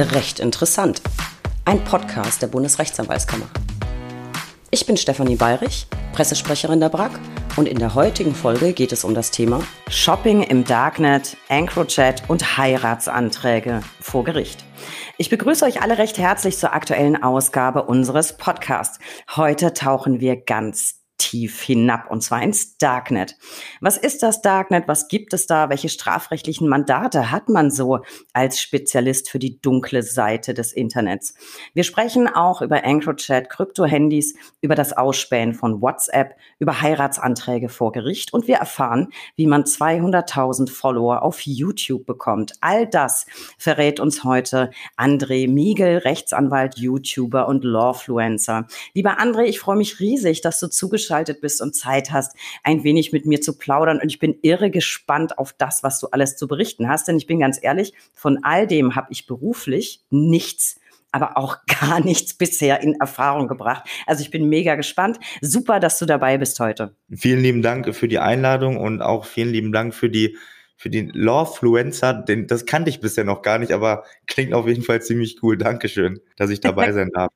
Recht interessant. Ein Podcast der Bundesrechtsanwaltskammer. Ich bin Stefanie Bayrich, Pressesprecherin der BRAG und in der heutigen Folge geht es um das Thema Shopping im Darknet, EncroChat und Heiratsanträge vor Gericht. Ich begrüße euch alle recht herzlich zur aktuellen Ausgabe unseres Podcasts. Heute tauchen wir ganz tief hinab, und zwar ins Darknet. Was ist das Darknet? Was gibt es da? Welche strafrechtlichen Mandate hat man so als Spezialist für die dunkle Seite des Internets? Wir sprechen auch über EncroChat, Krypto-Handys, über das Ausspähen von WhatsApp, über Heiratsanträge vor Gericht und wir erfahren, wie man 200.000 Follower auf YouTube bekommt. All das verrät uns heute André Miegel, Rechtsanwalt, YouTuber und Lawfluencer. Lieber André, ich freue mich riesig, dass du zugeschaltet zugeschaltet bist und Zeit hast, ein wenig mit mir zu plaudern. Und ich bin irre gespannt auf das, was du alles zu berichten hast. Denn ich bin ganz ehrlich, von all dem habe ich beruflich nichts aber auch gar nichts bisher in Erfahrung gebracht. Also ich bin mega gespannt. Super, dass du dabei bist heute. Vielen lieben Dank für die Einladung und auch vielen lieben Dank für die für den Lawfluencer, den, das kannte ich bisher noch gar nicht, aber klingt auf jeden Fall ziemlich cool. Dankeschön, dass ich dabei sein darf.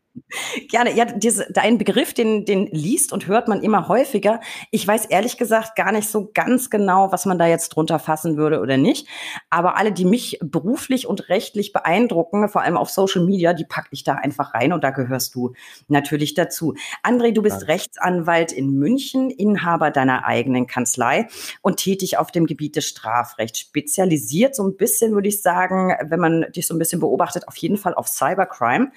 Gerne. Ja, diese, dein Begriff, den, den liest und hört man immer häufiger. Ich weiß ehrlich gesagt gar nicht so ganz genau, was man da jetzt drunter fassen würde oder nicht. Aber alle, die mich beruflich und rechtlich beeindrucken, vor allem auf Social Media, die packe ich da einfach rein und da gehörst du natürlich dazu. André, du bist ja. Rechtsanwalt in München, Inhaber deiner eigenen Kanzlei und tätig auf dem Gebiet des Strafrechts. Spezialisiert so ein bisschen, würde ich sagen, wenn man dich so ein bisschen beobachtet, auf jeden Fall auf Cybercrime.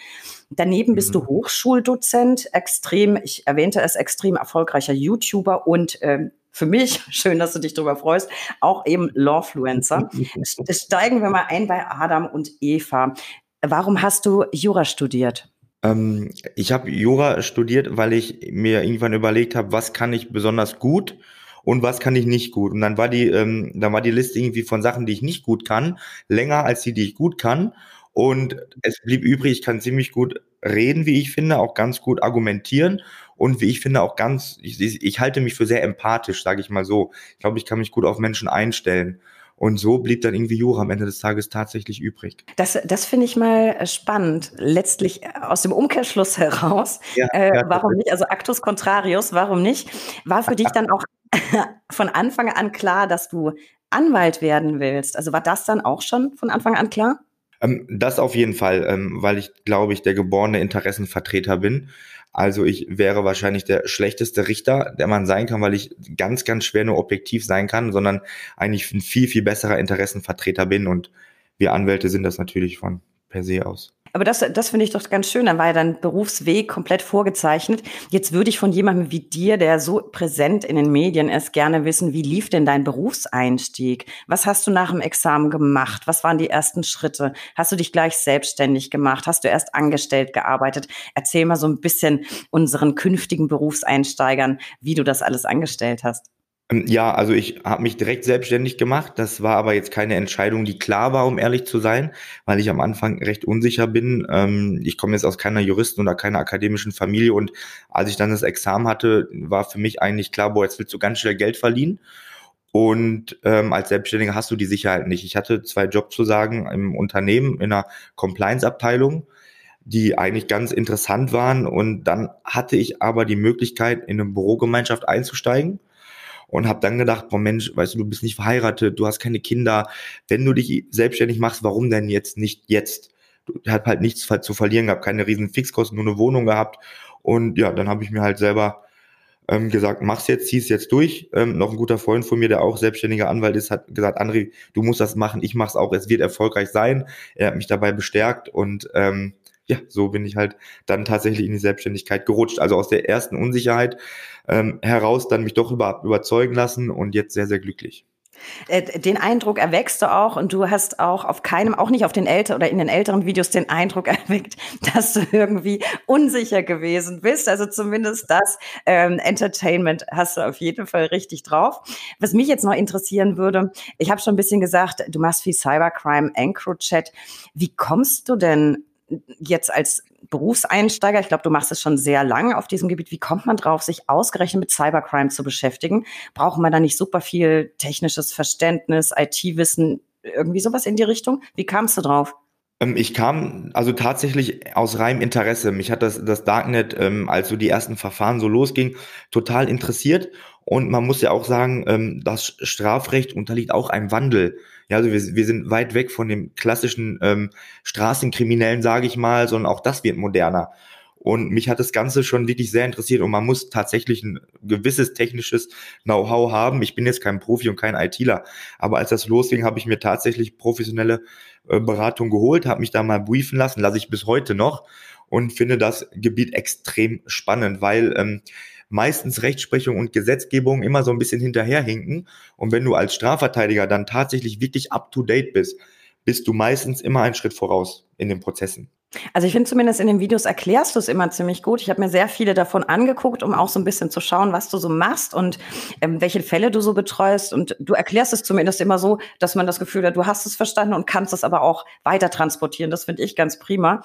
Daneben bist mhm. du Hochschuldozent, extrem, ich erwähnte es, extrem erfolgreicher YouTuber und ähm, für mich, schön, dass du dich darüber freust, auch eben Lawfluencer. Steigen wir mal ein bei Adam und Eva. Warum hast du Jura studiert? Ähm, ich habe Jura studiert, weil ich mir irgendwann überlegt habe, was kann ich besonders gut und was kann ich nicht gut. Und dann war die, ähm, dann war die Liste irgendwie von Sachen, die ich nicht gut kann, länger als die, die ich gut kann. Und es blieb übrig, ich kann ziemlich gut reden, wie ich finde, auch ganz gut argumentieren und wie ich finde auch ganz, ich, ich halte mich für sehr empathisch, sage ich mal so. Ich glaube, ich kann mich gut auf Menschen einstellen. Und so blieb dann irgendwie Jura am Ende des Tages tatsächlich übrig. Das, das finde ich mal äh, spannend. Letztlich äh, aus dem Umkehrschluss heraus, ja, äh, warum nicht? Also Actus Contrarius, warum nicht? War für dich dann auch von Anfang an klar, dass du Anwalt werden willst? Also war das dann auch schon von Anfang an klar? Ähm, das auf jeden Fall, ähm, weil ich, glaube ich, der geborene Interessenvertreter bin. Also ich wäre wahrscheinlich der schlechteste Richter, der man sein kann, weil ich ganz, ganz schwer nur objektiv sein kann, sondern eigentlich ein viel, viel besserer Interessenvertreter bin. Und wir Anwälte sind das natürlich von per se aus. Aber das, das finde ich doch ganz schön. Dann war ja dein Berufsweg komplett vorgezeichnet. Jetzt würde ich von jemandem wie dir, der so präsent in den Medien ist, gerne wissen, wie lief denn dein Berufseinstieg? Was hast du nach dem Examen gemacht? Was waren die ersten Schritte? Hast du dich gleich selbstständig gemacht? Hast du erst angestellt gearbeitet? Erzähl mal so ein bisschen unseren künftigen Berufseinsteigern, wie du das alles angestellt hast. Ähm, ja, also ich habe mich direkt selbstständig gemacht. Das war aber jetzt keine Entscheidung, die klar war, um ehrlich zu sein, weil ich am Anfang recht unsicher bin. Ähm, ich komme jetzt aus keiner Juristen- oder keiner akademischen Familie und als ich dann das Examen hatte, war für mich eigentlich klar, boah, jetzt willst du ganz schnell Geld verdienen. Und ähm, als Selbstständiger hast du die Sicherheit nicht. Ich hatte zwei Jobs zu sagen im Unternehmen, in einer Compliance-Abteilung die eigentlich ganz interessant waren. Und dann hatte ich aber die Möglichkeit, in eine Bürogemeinschaft einzusteigen und habe dann gedacht, boah Mensch, weißt du, du bist nicht verheiratet, du hast keine Kinder. Wenn du dich selbstständig machst, warum denn jetzt nicht jetzt? Du hast halt nichts zu verlieren gehabt, keine riesen Fixkosten, nur eine Wohnung gehabt. Und ja, dann habe ich mir halt selber ähm, gesagt, mach's jetzt, zieh's jetzt durch. Ähm, noch ein guter Freund von mir, der auch selbstständiger Anwalt ist, hat gesagt, André, du musst das machen, ich mach's auch, es wird erfolgreich sein. Er hat mich dabei bestärkt und ähm, ja, so bin ich halt dann tatsächlich in die Selbstständigkeit gerutscht. Also aus der ersten Unsicherheit ähm, heraus dann mich doch über, überzeugen lassen und jetzt sehr, sehr glücklich. Äh, den Eindruck erweckst du auch und du hast auch auf keinem, auch nicht auf den älteren oder in den älteren Videos den Eindruck erweckt, dass du irgendwie unsicher gewesen bist. Also zumindest das ähm, Entertainment hast du auf jeden Fall richtig drauf. Was mich jetzt noch interessieren würde, ich habe schon ein bisschen gesagt, du machst viel Cybercrime, EncroChat. Wie kommst du denn jetzt als Berufseinsteiger, ich glaube, du machst es schon sehr lange auf diesem Gebiet, wie kommt man drauf, sich ausgerechnet mit Cybercrime zu beschäftigen? Braucht man da nicht super viel technisches Verständnis, IT-Wissen, irgendwie sowas in die Richtung? Wie kamst du drauf? Ähm, ich kam also tatsächlich aus reinem Interesse. Mich hat das, das Darknet, ähm, als so die ersten Verfahren so losging, total interessiert. Und man muss ja auch sagen, ähm, das Strafrecht unterliegt auch einem Wandel. Ja, also wir, wir sind weit weg von dem klassischen ähm, Straßenkriminellen, sage ich mal, sondern auch das wird moderner. Und mich hat das Ganze schon wirklich sehr interessiert und man muss tatsächlich ein gewisses technisches Know-how haben. Ich bin jetzt kein Profi und kein ITler, aber als das losging, habe ich mir tatsächlich professionelle äh, Beratung geholt, habe mich da mal briefen lassen, lasse ich bis heute noch und finde das Gebiet extrem spannend, weil ähm, meistens Rechtsprechung und Gesetzgebung immer so ein bisschen hinterherhinken. Und wenn du als Strafverteidiger dann tatsächlich wirklich up-to-date bist, bist du meistens immer einen Schritt voraus in den Prozessen. Also ich finde zumindest in den Videos erklärst du es immer ziemlich gut. Ich habe mir sehr viele davon angeguckt, um auch so ein bisschen zu schauen, was du so machst und ähm, welche Fälle du so betreust. Und du erklärst es zumindest immer so, dass man das Gefühl hat, du hast es verstanden und kannst es aber auch weiter transportieren. Das finde ich ganz prima.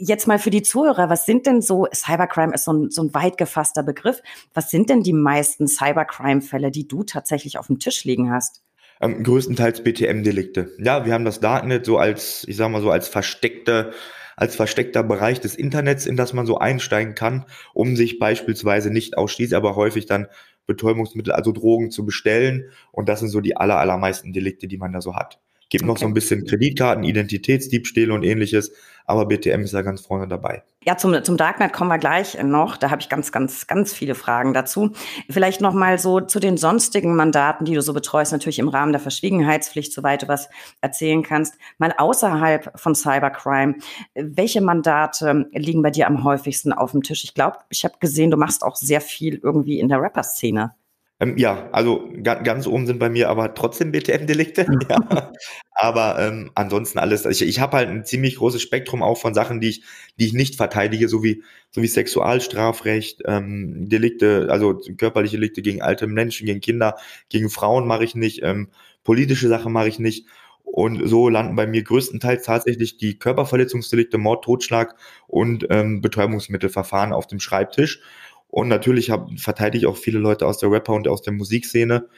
Jetzt mal für die Zuhörer, was sind denn so, Cybercrime ist so ein, so ein weit gefasster Begriff, was sind denn die meisten Cybercrime-Fälle, die du tatsächlich auf dem Tisch liegen hast? Ähm, größtenteils BTM-Delikte. Ja, wir haben das Darknet so als, ich sag mal so als versteckte als versteckter Bereich des Internets, in das man so einsteigen kann, um sich beispielsweise nicht ausschließlich, aber häufig dann Betäubungsmittel, also Drogen zu bestellen. Und das sind so die aller, allermeisten Delikte, die man da so hat. Gibt okay. noch so ein bisschen Kreditkarten, Identitätsdiebstähle und ähnliches, aber BTM ist da ganz vorne dabei. Ja, zum, zum Darknet kommen wir gleich noch. Da habe ich ganz, ganz, ganz viele Fragen dazu. Vielleicht noch mal so zu den sonstigen Mandaten, die du so betreust, natürlich im Rahmen der Verschwiegenheitspflicht, soweit du was erzählen kannst. Mal außerhalb von Cybercrime, welche Mandate liegen bei dir am häufigsten auf dem Tisch? Ich glaube, ich habe gesehen, du machst auch sehr viel irgendwie in der Rapper-Szene. Ähm, ja, also ga, ganz oben sind bei mir aber trotzdem BTM-Delikte. ja. Aber ähm, ansonsten alles. Ich, ich habe halt ein ziemlich großes Spektrum auch von Sachen, die ich, die ich nicht verteidige, so wie, so wie Sexualstrafrecht, ähm, Delikte, also körperliche Delikte gegen alte Menschen, gegen Kinder, gegen Frauen mache ich nicht, ähm, politische Sachen mache ich nicht. Und so landen bei mir größtenteils tatsächlich die Körperverletzungsdelikte, Mord, Totschlag und ähm, Betäubungsmittelverfahren auf dem Schreibtisch. Und natürlich hab, verteidige ich auch viele Leute aus der Rapper- und aus der Musikszene.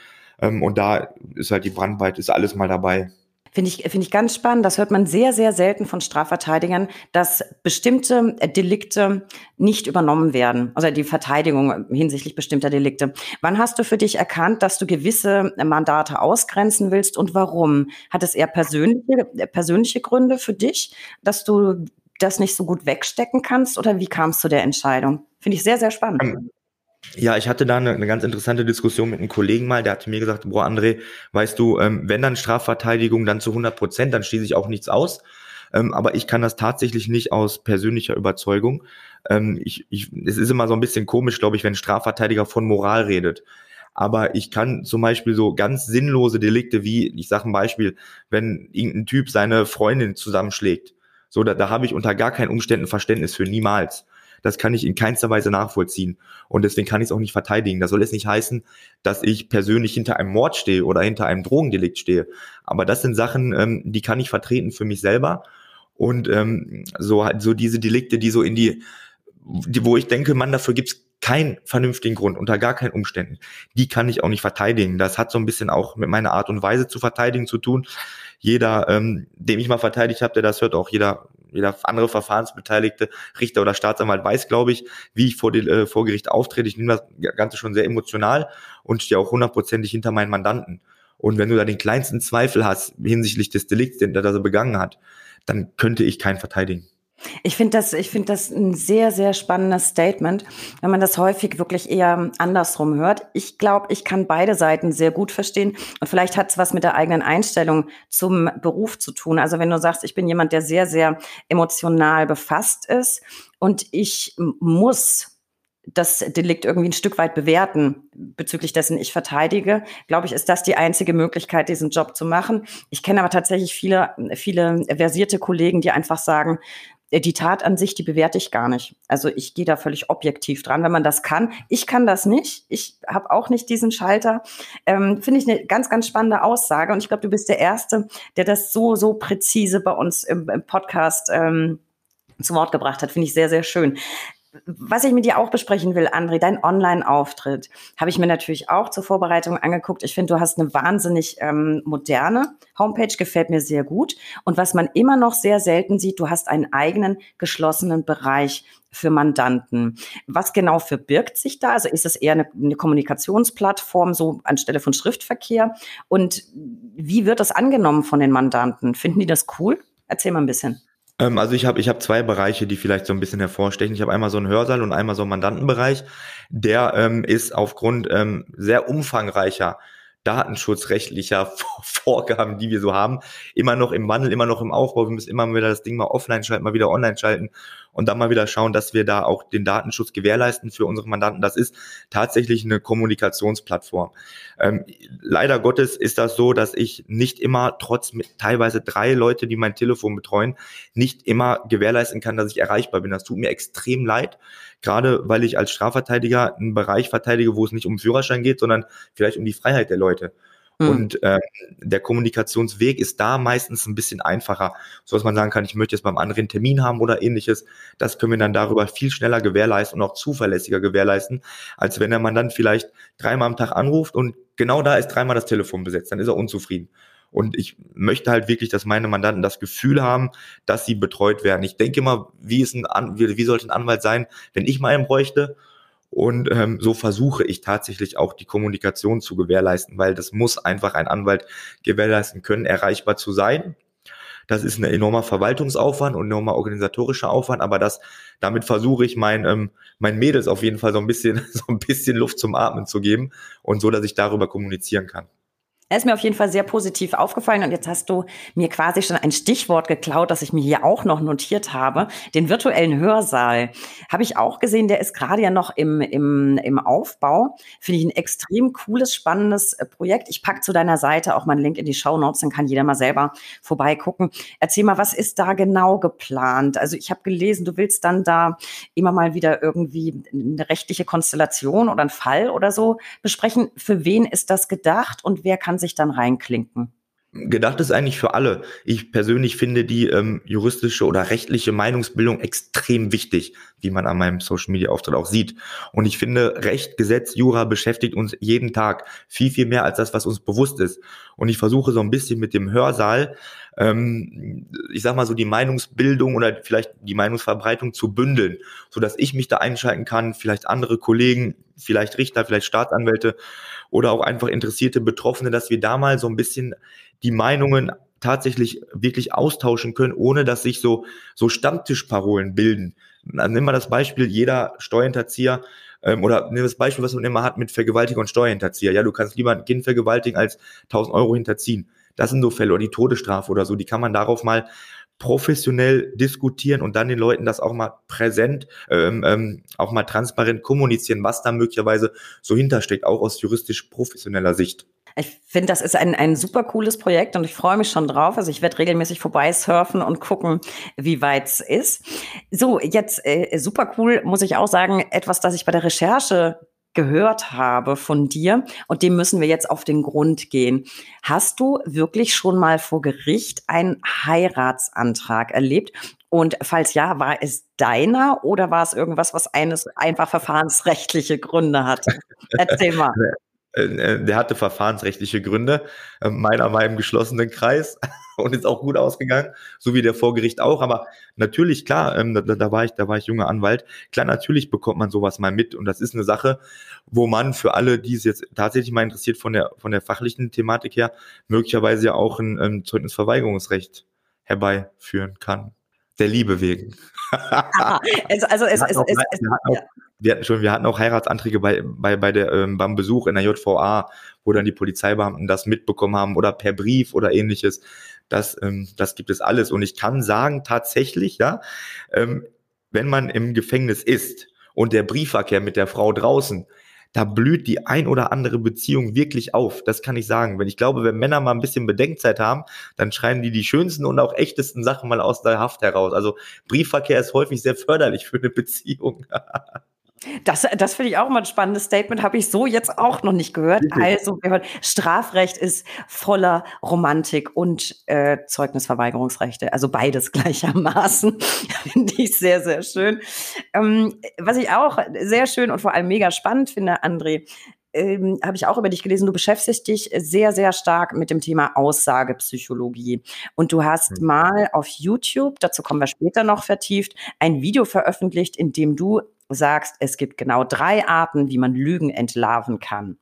Ähm, und da ist halt die Brandweite, ist alles mal dabei. Finde ich, finde ich ganz spannend. Das hört man sehr, sehr selten von Strafverteidigern, dass bestimmte Delikte nicht übernommen werden. Also die Verteidigung hinsichtlich bestimmter Delikte. Wann hast du für dich erkannt, dass du gewisse Mandate ausgrenzen willst und warum? Hat es eher persönliche, persönliche Gründe für dich, dass du das nicht so gut wegstecken kannst oder wie kam es zu der Entscheidung? Finde ich sehr, sehr spannend. Ähm, ja, ich hatte da eine, eine, ganz interessante Diskussion mit einem Kollegen mal, der hatte mir gesagt, boah, André, weißt du, ähm, wenn dann Strafverteidigung, dann zu 100 Prozent, dann schließe ich auch nichts aus. Ähm, aber ich kann das tatsächlich nicht aus persönlicher Überzeugung. Ähm, ich, ich, es ist immer so ein bisschen komisch, glaube ich, wenn ein Strafverteidiger von Moral redet. Aber ich kann zum Beispiel so ganz sinnlose Delikte wie, ich sage ein Beispiel, wenn irgendein Typ seine Freundin zusammenschlägt, so, da, da habe ich unter gar keinen Umständen Verständnis für, niemals. Das kann ich in keinster Weise nachvollziehen. Und deswegen kann ich es auch nicht verteidigen. Das soll jetzt nicht heißen, dass ich persönlich hinter einem Mord stehe oder hinter einem Drogendelikt stehe. Aber das sind Sachen, ähm, die kann ich vertreten für mich selber. Und ähm, so, so diese Delikte, die so in die, die wo ich denke, man, dafür gibt's keinen vernünftigen Grund, unter gar keinen Umständen. Die kann ich auch nicht verteidigen. Das hat so ein bisschen auch mit meiner Art und Weise zu verteidigen zu tun jeder, ähm, dem ich mal verteidigt habe, der das hört, auch jeder, jeder andere Verfahrensbeteiligte, Richter oder Staatsanwalt weiß, glaube ich, wie ich vor, die, äh, vor Gericht auftrete. Ich nehme das Ganze schon sehr emotional und stehe auch hundertprozentig hinter meinen Mandanten. Und wenn du da den kleinsten Zweifel hast hinsichtlich des Delikts, den der da so begangen hat, dann könnte ich keinen verteidigen. Ich finde das, ich finde das ein sehr, sehr spannendes Statement, wenn man das häufig wirklich eher andersrum hört. Ich glaube, ich kann beide Seiten sehr gut verstehen und vielleicht hat es was mit der eigenen Einstellung zum Beruf zu tun. Also wenn du sagst, ich bin jemand, der sehr, sehr emotional befasst ist und ich muss das Delikt irgendwie ein Stück weit bewerten bezüglich dessen ich verteidige, glaube ich, ist das die einzige Möglichkeit, diesen Job zu machen. Ich kenne aber tatsächlich viele, viele versierte Kollegen, die einfach sagen, die Tat an sich, die bewerte ich gar nicht. Also ich gehe da völlig objektiv dran, wenn man das kann. Ich kann das nicht. Ich habe auch nicht diesen Schalter. Ähm, Finde ich eine ganz, ganz spannende Aussage. Und ich glaube, du bist der Erste, der das so, so präzise bei uns im, im Podcast ähm, zu Wort gebracht hat. Finde ich sehr, sehr schön. Was ich mit dir auch besprechen will, André, dein Online-Auftritt, habe ich mir natürlich auch zur Vorbereitung angeguckt. Ich finde, du hast eine wahnsinnig ähm, moderne Homepage, gefällt mir sehr gut. Und was man immer noch sehr selten sieht, du hast einen eigenen geschlossenen Bereich für Mandanten. Was genau verbirgt sich da? Also ist es eher eine, eine Kommunikationsplattform, so anstelle von Schriftverkehr? Und wie wird das angenommen von den Mandanten? Finden die das cool? Erzähl mal ein bisschen. Ähm, also ich habe ich hab zwei Bereiche, die vielleicht so ein bisschen hervorstechen. Ich habe einmal so einen Hörsaal und einmal so einen Mandantenbereich. Der ähm, ist aufgrund ähm, sehr umfangreicher datenschutzrechtlicher Vorgaben, die wir so haben, immer noch im Wandel, immer noch im Aufbau. Wir müssen immer wieder das Ding mal offline schalten, mal wieder online schalten und dann mal wieder schauen, dass wir da auch den Datenschutz gewährleisten für unsere Mandanten. Das ist tatsächlich eine Kommunikationsplattform. Ähm, leider Gottes ist das so, dass ich nicht immer, trotz teilweise drei Leute, die mein Telefon betreuen, nicht immer gewährleisten kann, dass ich erreichbar bin. Das tut mir extrem leid, gerade weil ich als Strafverteidiger einen Bereich verteidige, wo es nicht um Führerschein geht, sondern vielleicht um die Freiheit der Leute. Mhm. Und äh, der Kommunikationsweg ist da meistens ein bisschen einfacher, so dass man sagen kann, ich möchte jetzt beim anderen Termin haben oder ähnliches. Das können wir dann darüber viel schneller gewährleisten und auch zuverlässiger gewährleisten, als wenn der Mann dann vielleicht dreimal am Tag anruft und genau da ist dreimal das Telefon besetzt, dann ist er unzufrieden. Und ich möchte halt wirklich, dass meine Mandanten das Gefühl haben, dass sie betreut werden. Ich denke immer, wie ist ein, wie, wie sollte ein Anwalt sein, wenn ich mal einen bräuchte? Und ähm, so versuche ich tatsächlich auch die Kommunikation zu gewährleisten, weil das muss einfach ein Anwalt gewährleisten können, erreichbar zu sein. Das ist ein enormer Verwaltungsaufwand und enormer organisatorischer Aufwand, aber das, damit versuche ich mein, ähm, mein Mädels auf jeden Fall so ein bisschen, so ein bisschen Luft zum Atmen zu geben und so, dass ich darüber kommunizieren kann. Er ist mir auf jeden Fall sehr positiv aufgefallen und jetzt hast du mir quasi schon ein Stichwort geklaut, das ich mir hier auch noch notiert habe. Den virtuellen Hörsaal habe ich auch gesehen, der ist gerade ja noch im, im, im Aufbau. Finde ich ein extrem cooles, spannendes äh, Projekt. Ich packe zu deiner Seite auch mal einen Link in die Show Notes, dann kann jeder mal selber vorbeigucken. Erzähl mal, was ist da genau geplant? Also ich habe gelesen, du willst dann da immer mal wieder irgendwie eine rechtliche Konstellation oder einen Fall oder so besprechen. Für wen ist das gedacht und wer kann sich dann reinklinken? Gedacht ist eigentlich für alle. Ich persönlich finde die ähm, juristische oder rechtliche Meinungsbildung extrem wichtig, wie man an meinem Social Media Auftritt auch sieht. Und ich finde, Recht, Gesetz, Jura beschäftigt uns jeden Tag viel, viel mehr als das, was uns bewusst ist. Und ich versuche so ein bisschen mit dem Hörsaal, ähm, ich sag mal so die Meinungsbildung oder vielleicht die Meinungsverbreitung zu bündeln, so dass ich mich da einschalten kann, vielleicht andere Kollegen, vielleicht Richter, vielleicht Staatsanwälte oder auch einfach interessierte Betroffene, dass wir da mal so ein bisschen die Meinungen tatsächlich wirklich austauschen können, ohne dass sich so, so Stammtischparolen bilden. Also nimm mal das Beispiel, jeder Steuerhinterzieher ähm, oder nimm das Beispiel, was man immer hat mit Vergewaltiger und Steuerhinterzieher. Ja, du kannst lieber ein Kind vergewaltigen als 1000 Euro hinterziehen. Das sind so Fälle oder die Todesstrafe oder so. Die kann man darauf mal professionell diskutieren und dann den Leuten das auch mal präsent, ähm, ähm, auch mal transparent kommunizieren, was da möglicherweise so hintersteckt, auch aus juristisch professioneller Sicht. Ich finde, das ist ein, ein super cooles Projekt und ich freue mich schon drauf. Also ich werde regelmäßig vorbeisurfen und gucken, wie weit es ist. So, jetzt äh, super cool, muss ich auch sagen, etwas, das ich bei der Recherche gehört habe von dir und dem müssen wir jetzt auf den Grund gehen. Hast du wirklich schon mal vor Gericht einen Heiratsantrag erlebt? Und falls ja, war es deiner oder war es irgendwas, was eines einfach verfahrensrechtliche Gründe hat? Erzähl mal. Äh, äh, der hatte verfahrensrechtliche Gründe. Ähm, meiner war im geschlossenen Kreis und ist auch gut ausgegangen, so wie der Vorgericht auch. Aber natürlich, klar, ähm, da, da, war ich, da war ich junger Anwalt. Klar, natürlich bekommt man sowas mal mit. Und das ist eine Sache, wo man für alle, die es jetzt tatsächlich mal interessiert von der, von der fachlichen Thematik her, möglicherweise ja auch ein, ein Zeugnisverweigerungsrecht herbeiführen kann. Der Liebe wegen. also, also es, es, es, es, ja wir hatten schon, wir hatten auch Heiratsanträge bei, bei, bei der, ähm, beim Besuch in der JVA, wo dann die Polizeibeamten das mitbekommen haben oder per Brief oder ähnliches. Das, ähm, das gibt es alles. Und ich kann sagen, tatsächlich, ja, ähm, wenn man im Gefängnis ist und der Briefverkehr mit der Frau draußen, da blüht die ein oder andere Beziehung wirklich auf. Das kann ich sagen. Wenn ich glaube, wenn Männer mal ein bisschen Bedenkzeit haben, dann schreiben die die schönsten und auch echtesten Sachen mal aus der Haft heraus. Also Briefverkehr ist häufig sehr förderlich für eine Beziehung. Das, das finde ich auch mal ein spannendes Statement, habe ich so jetzt auch noch nicht gehört. Also, Strafrecht ist voller Romantik und äh, Zeugnisverweigerungsrechte, also beides gleichermaßen. finde ich sehr, sehr schön. Ähm, was ich auch sehr schön und vor allem mega spannend finde, André, ähm, habe ich auch über dich gelesen, du beschäftigst dich sehr, sehr stark mit dem Thema Aussagepsychologie. Und du hast mhm. mal auf YouTube, dazu kommen wir später noch vertieft, ein Video veröffentlicht, in dem du sagst, es gibt genau drei Arten, wie man Lügen entlarven kann.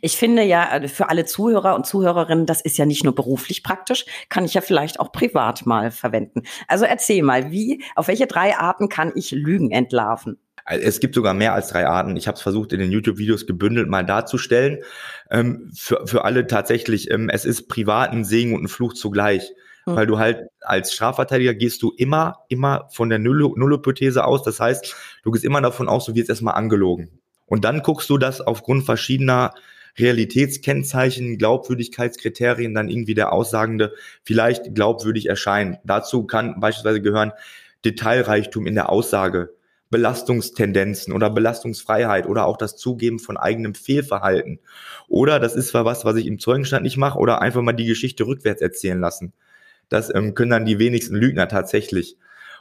Ich finde ja äh, für alle Zuhörer und Zuhörerinnen, das ist ja nicht nur beruflich praktisch, kann ich ja vielleicht auch privat mal verwenden. Also erzähl mal, wie, auf welche drei Arten kann ich Lügen entlarven? Es gibt sogar mehr als drei Arten. Ich habe es versucht, in den YouTube-Videos gebündelt mal darzustellen. Ähm, für, für alle tatsächlich, ähm, es ist privat ein Segen und ein Fluch zugleich. Mhm. Weil du halt als Strafverteidiger gehst du immer, immer von der Nullhypothese aus. Das heißt, du gehst immer davon aus, du wirst erstmal angelogen. Und dann guckst du, dass aufgrund verschiedener Realitätskennzeichen, Glaubwürdigkeitskriterien dann irgendwie der Aussagende vielleicht glaubwürdig erscheinen. Dazu kann beispielsweise gehören Detailreichtum in der Aussage, Belastungstendenzen oder Belastungsfreiheit oder auch das Zugeben von eigenem Fehlverhalten. Oder das ist zwar was, was ich im Zeugenstand nicht mache, oder einfach mal die Geschichte rückwärts erzählen lassen. Das ähm, können dann die wenigsten Lügner tatsächlich.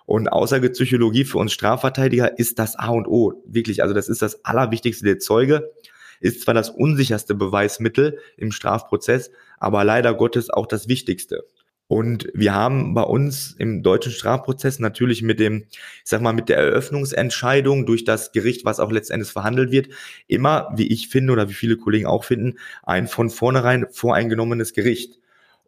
Und Aussagepsychologie für uns Strafverteidiger ist das A und O. Wirklich, also das ist das Allerwichtigste. Der Zeuge ist zwar das unsicherste Beweismittel im Strafprozess, aber leider Gottes auch das Wichtigste. Und wir haben bei uns im deutschen Strafprozess natürlich mit dem, ich sag mal, mit der Eröffnungsentscheidung durch das Gericht, was auch letztendlich verhandelt wird, immer, wie ich finde oder wie viele Kollegen auch finden, ein von vornherein voreingenommenes Gericht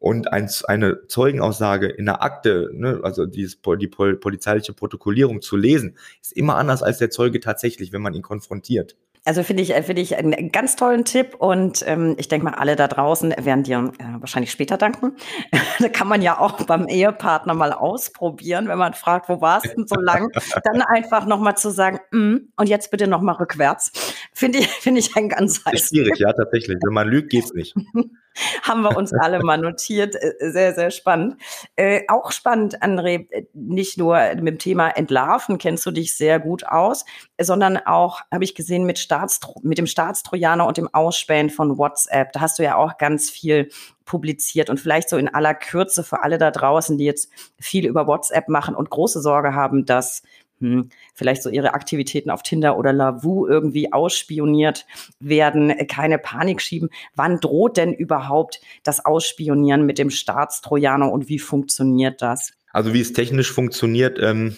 und ein, eine Zeugenaussage in der Akte, ne, also dieses, die polizeiliche Protokollierung zu lesen, ist immer anders als der Zeuge tatsächlich, wenn man ihn konfrontiert. Also finde ich, finde ich einen ganz tollen Tipp und ähm, ich denke mal, alle da draußen werden dir äh, wahrscheinlich später danken. da kann man ja auch beim Ehepartner mal ausprobieren, wenn man fragt, wo warst du denn so lang? Dann einfach nochmal zu sagen, mm, und jetzt bitte nochmal rückwärts. Finde ich, finde ich ein ganz heißes. Schwierig, ja, tatsächlich. Wenn man lügt, geht's nicht. haben wir uns alle mal notiert. Äh, sehr, sehr spannend. Äh, auch spannend, André, äh, nicht nur mit dem Thema Entlarven kennst du dich sehr gut aus, sondern auch, habe ich gesehen, mit, Staatstro mit dem Staatstrojaner und dem Ausspähen von WhatsApp. Da hast du ja auch ganz viel publiziert und vielleicht so in aller Kürze für alle da draußen, die jetzt viel über WhatsApp machen und große Sorge haben, dass hm, vielleicht so ihre Aktivitäten auf Tinder oder Lavu irgendwie ausspioniert werden, äh, keine Panik schieben. Wann droht denn überhaupt das Ausspionieren mit dem Staatstrojaner und wie funktioniert das? Also wie es technisch funktioniert, ähm,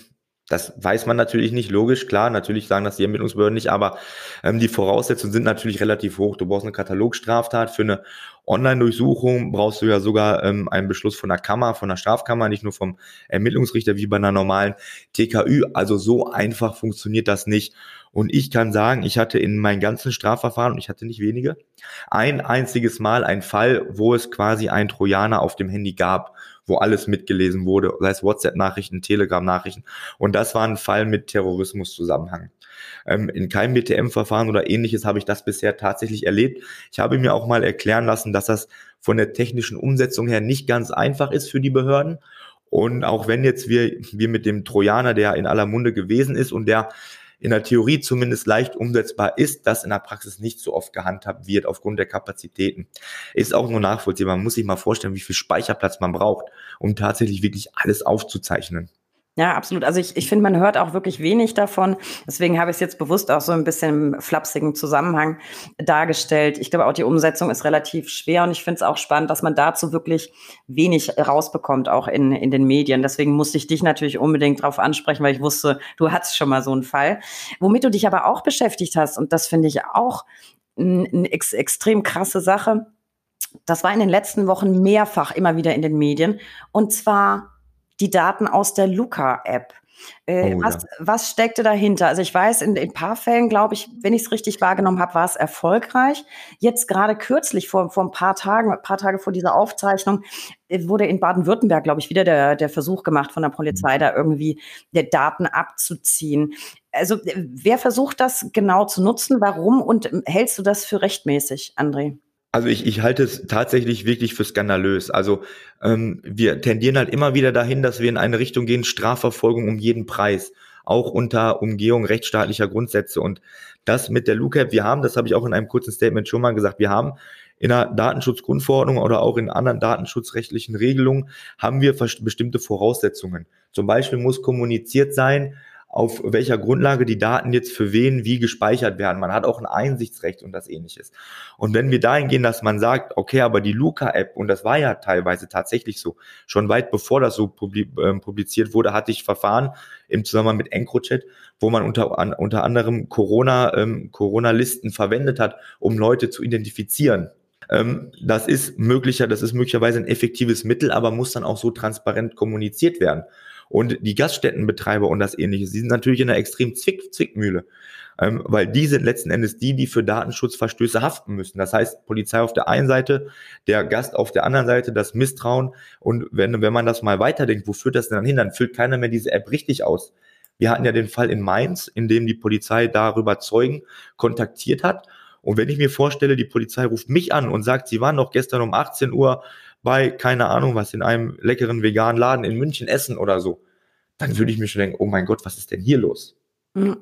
das weiß man natürlich nicht, logisch, klar, natürlich sagen das die Ermittlungsbehörden nicht, aber ähm, die Voraussetzungen sind natürlich relativ hoch. Du brauchst eine Katalogstraftat für eine Online-Durchsuchung, brauchst du ja sogar ähm, einen Beschluss von der Kammer, von der Strafkammer, nicht nur vom Ermittlungsrichter wie bei einer normalen TKÜ. Also so einfach funktioniert das nicht. Und ich kann sagen, ich hatte in meinen ganzen Strafverfahren, und ich hatte nicht wenige, ein einziges Mal einen Fall, wo es quasi einen Trojaner auf dem Handy gab wo alles mitgelesen wurde, sei es WhatsApp-Nachrichten, Telegram-Nachrichten. Und das war ein Fall mit Terrorismuszusammenhang. Ähm, in keinem BTM-Verfahren oder ähnliches habe ich das bisher tatsächlich erlebt. Ich habe mir auch mal erklären lassen, dass das von der technischen Umsetzung her nicht ganz einfach ist für die Behörden. Und auch wenn jetzt wir, wir mit dem Trojaner, der in aller Munde gewesen ist und der in der Theorie zumindest leicht umsetzbar ist, das in der Praxis nicht so oft gehandhabt wird aufgrund der Kapazitäten. Ist auch nur nachvollziehbar. Man muss sich mal vorstellen, wie viel Speicherplatz man braucht, um tatsächlich wirklich alles aufzuzeichnen. Ja, absolut. Also ich, ich finde, man hört auch wirklich wenig davon. Deswegen habe ich es jetzt bewusst auch so ein bisschen im flapsigen Zusammenhang dargestellt. Ich glaube, auch die Umsetzung ist relativ schwer und ich finde es auch spannend, dass man dazu wirklich wenig rausbekommt, auch in, in den Medien. Deswegen musste ich dich natürlich unbedingt darauf ansprechen, weil ich wusste, du hattest schon mal so einen Fall. Womit du dich aber auch beschäftigt hast, und das finde ich auch eine ex extrem krasse Sache, das war in den letzten Wochen mehrfach immer wieder in den Medien. Und zwar die Daten aus der Luca-App. Äh, oh, was, ja. was steckte dahinter? Also ich weiß, in, in ein paar Fällen, glaube ich, wenn ich es richtig wahrgenommen habe, war es erfolgreich. Jetzt gerade kürzlich, vor, vor ein paar Tagen, ein paar Tage vor dieser Aufzeichnung, äh, wurde in Baden-Württemberg, glaube ich, wieder der, der Versuch gemacht von der Polizei, da irgendwie der Daten abzuziehen. Also wer versucht das genau zu nutzen? Warum? Und ähm, hältst du das für rechtmäßig, André? Also ich, ich halte es tatsächlich wirklich für skandalös. Also ähm, wir tendieren halt immer wieder dahin, dass wir in eine Richtung gehen, Strafverfolgung um jeden Preis. auch unter Umgehung rechtsstaatlicher Grundsätze. Und das mit der LUCAP, wir haben, das habe ich auch in einem kurzen Statement schon mal gesagt, wir haben in der Datenschutzgrundverordnung oder auch in anderen datenschutzrechtlichen Regelungen haben wir bestimmte Voraussetzungen. Zum Beispiel muss kommuniziert sein, auf welcher Grundlage die Daten jetzt für wen wie gespeichert werden. Man hat auch ein Einsichtsrecht und das ähnliches. Und wenn wir dahin gehen, dass man sagt, okay, aber die Luca-App, und das war ja teilweise tatsächlich so, schon weit bevor das so ähm, publiziert wurde, hatte ich Verfahren im Zusammenhang mit EncroChat, wo man unter, an, unter anderem Corona, ähm, Corona-Listen verwendet hat, um Leute zu identifizieren. Ähm, das ist möglicher, das ist möglicherweise ein effektives Mittel, aber muss dann auch so transparent kommuniziert werden. Und die Gaststättenbetreiber und das ähnliche, sie sind natürlich in einer extrem Zwick Zwickmühle. Ähm, weil die sind letzten Endes die, die für Datenschutzverstöße haften müssen. Das heißt, Polizei auf der einen Seite, der Gast auf der anderen Seite, das Misstrauen. Und wenn, wenn man das mal weiterdenkt, wo führt das denn dann hin? Dann füllt keiner mehr diese App richtig aus. Wir hatten ja den Fall in Mainz, in dem die Polizei darüber Zeugen kontaktiert hat. Und wenn ich mir vorstelle, die Polizei ruft mich an und sagt, sie waren doch gestern um 18 Uhr bei, keine Ahnung was, in einem leckeren veganen Laden in München essen oder so, dann würde ich mir schon denken, oh mein Gott, was ist denn hier los? Mhm.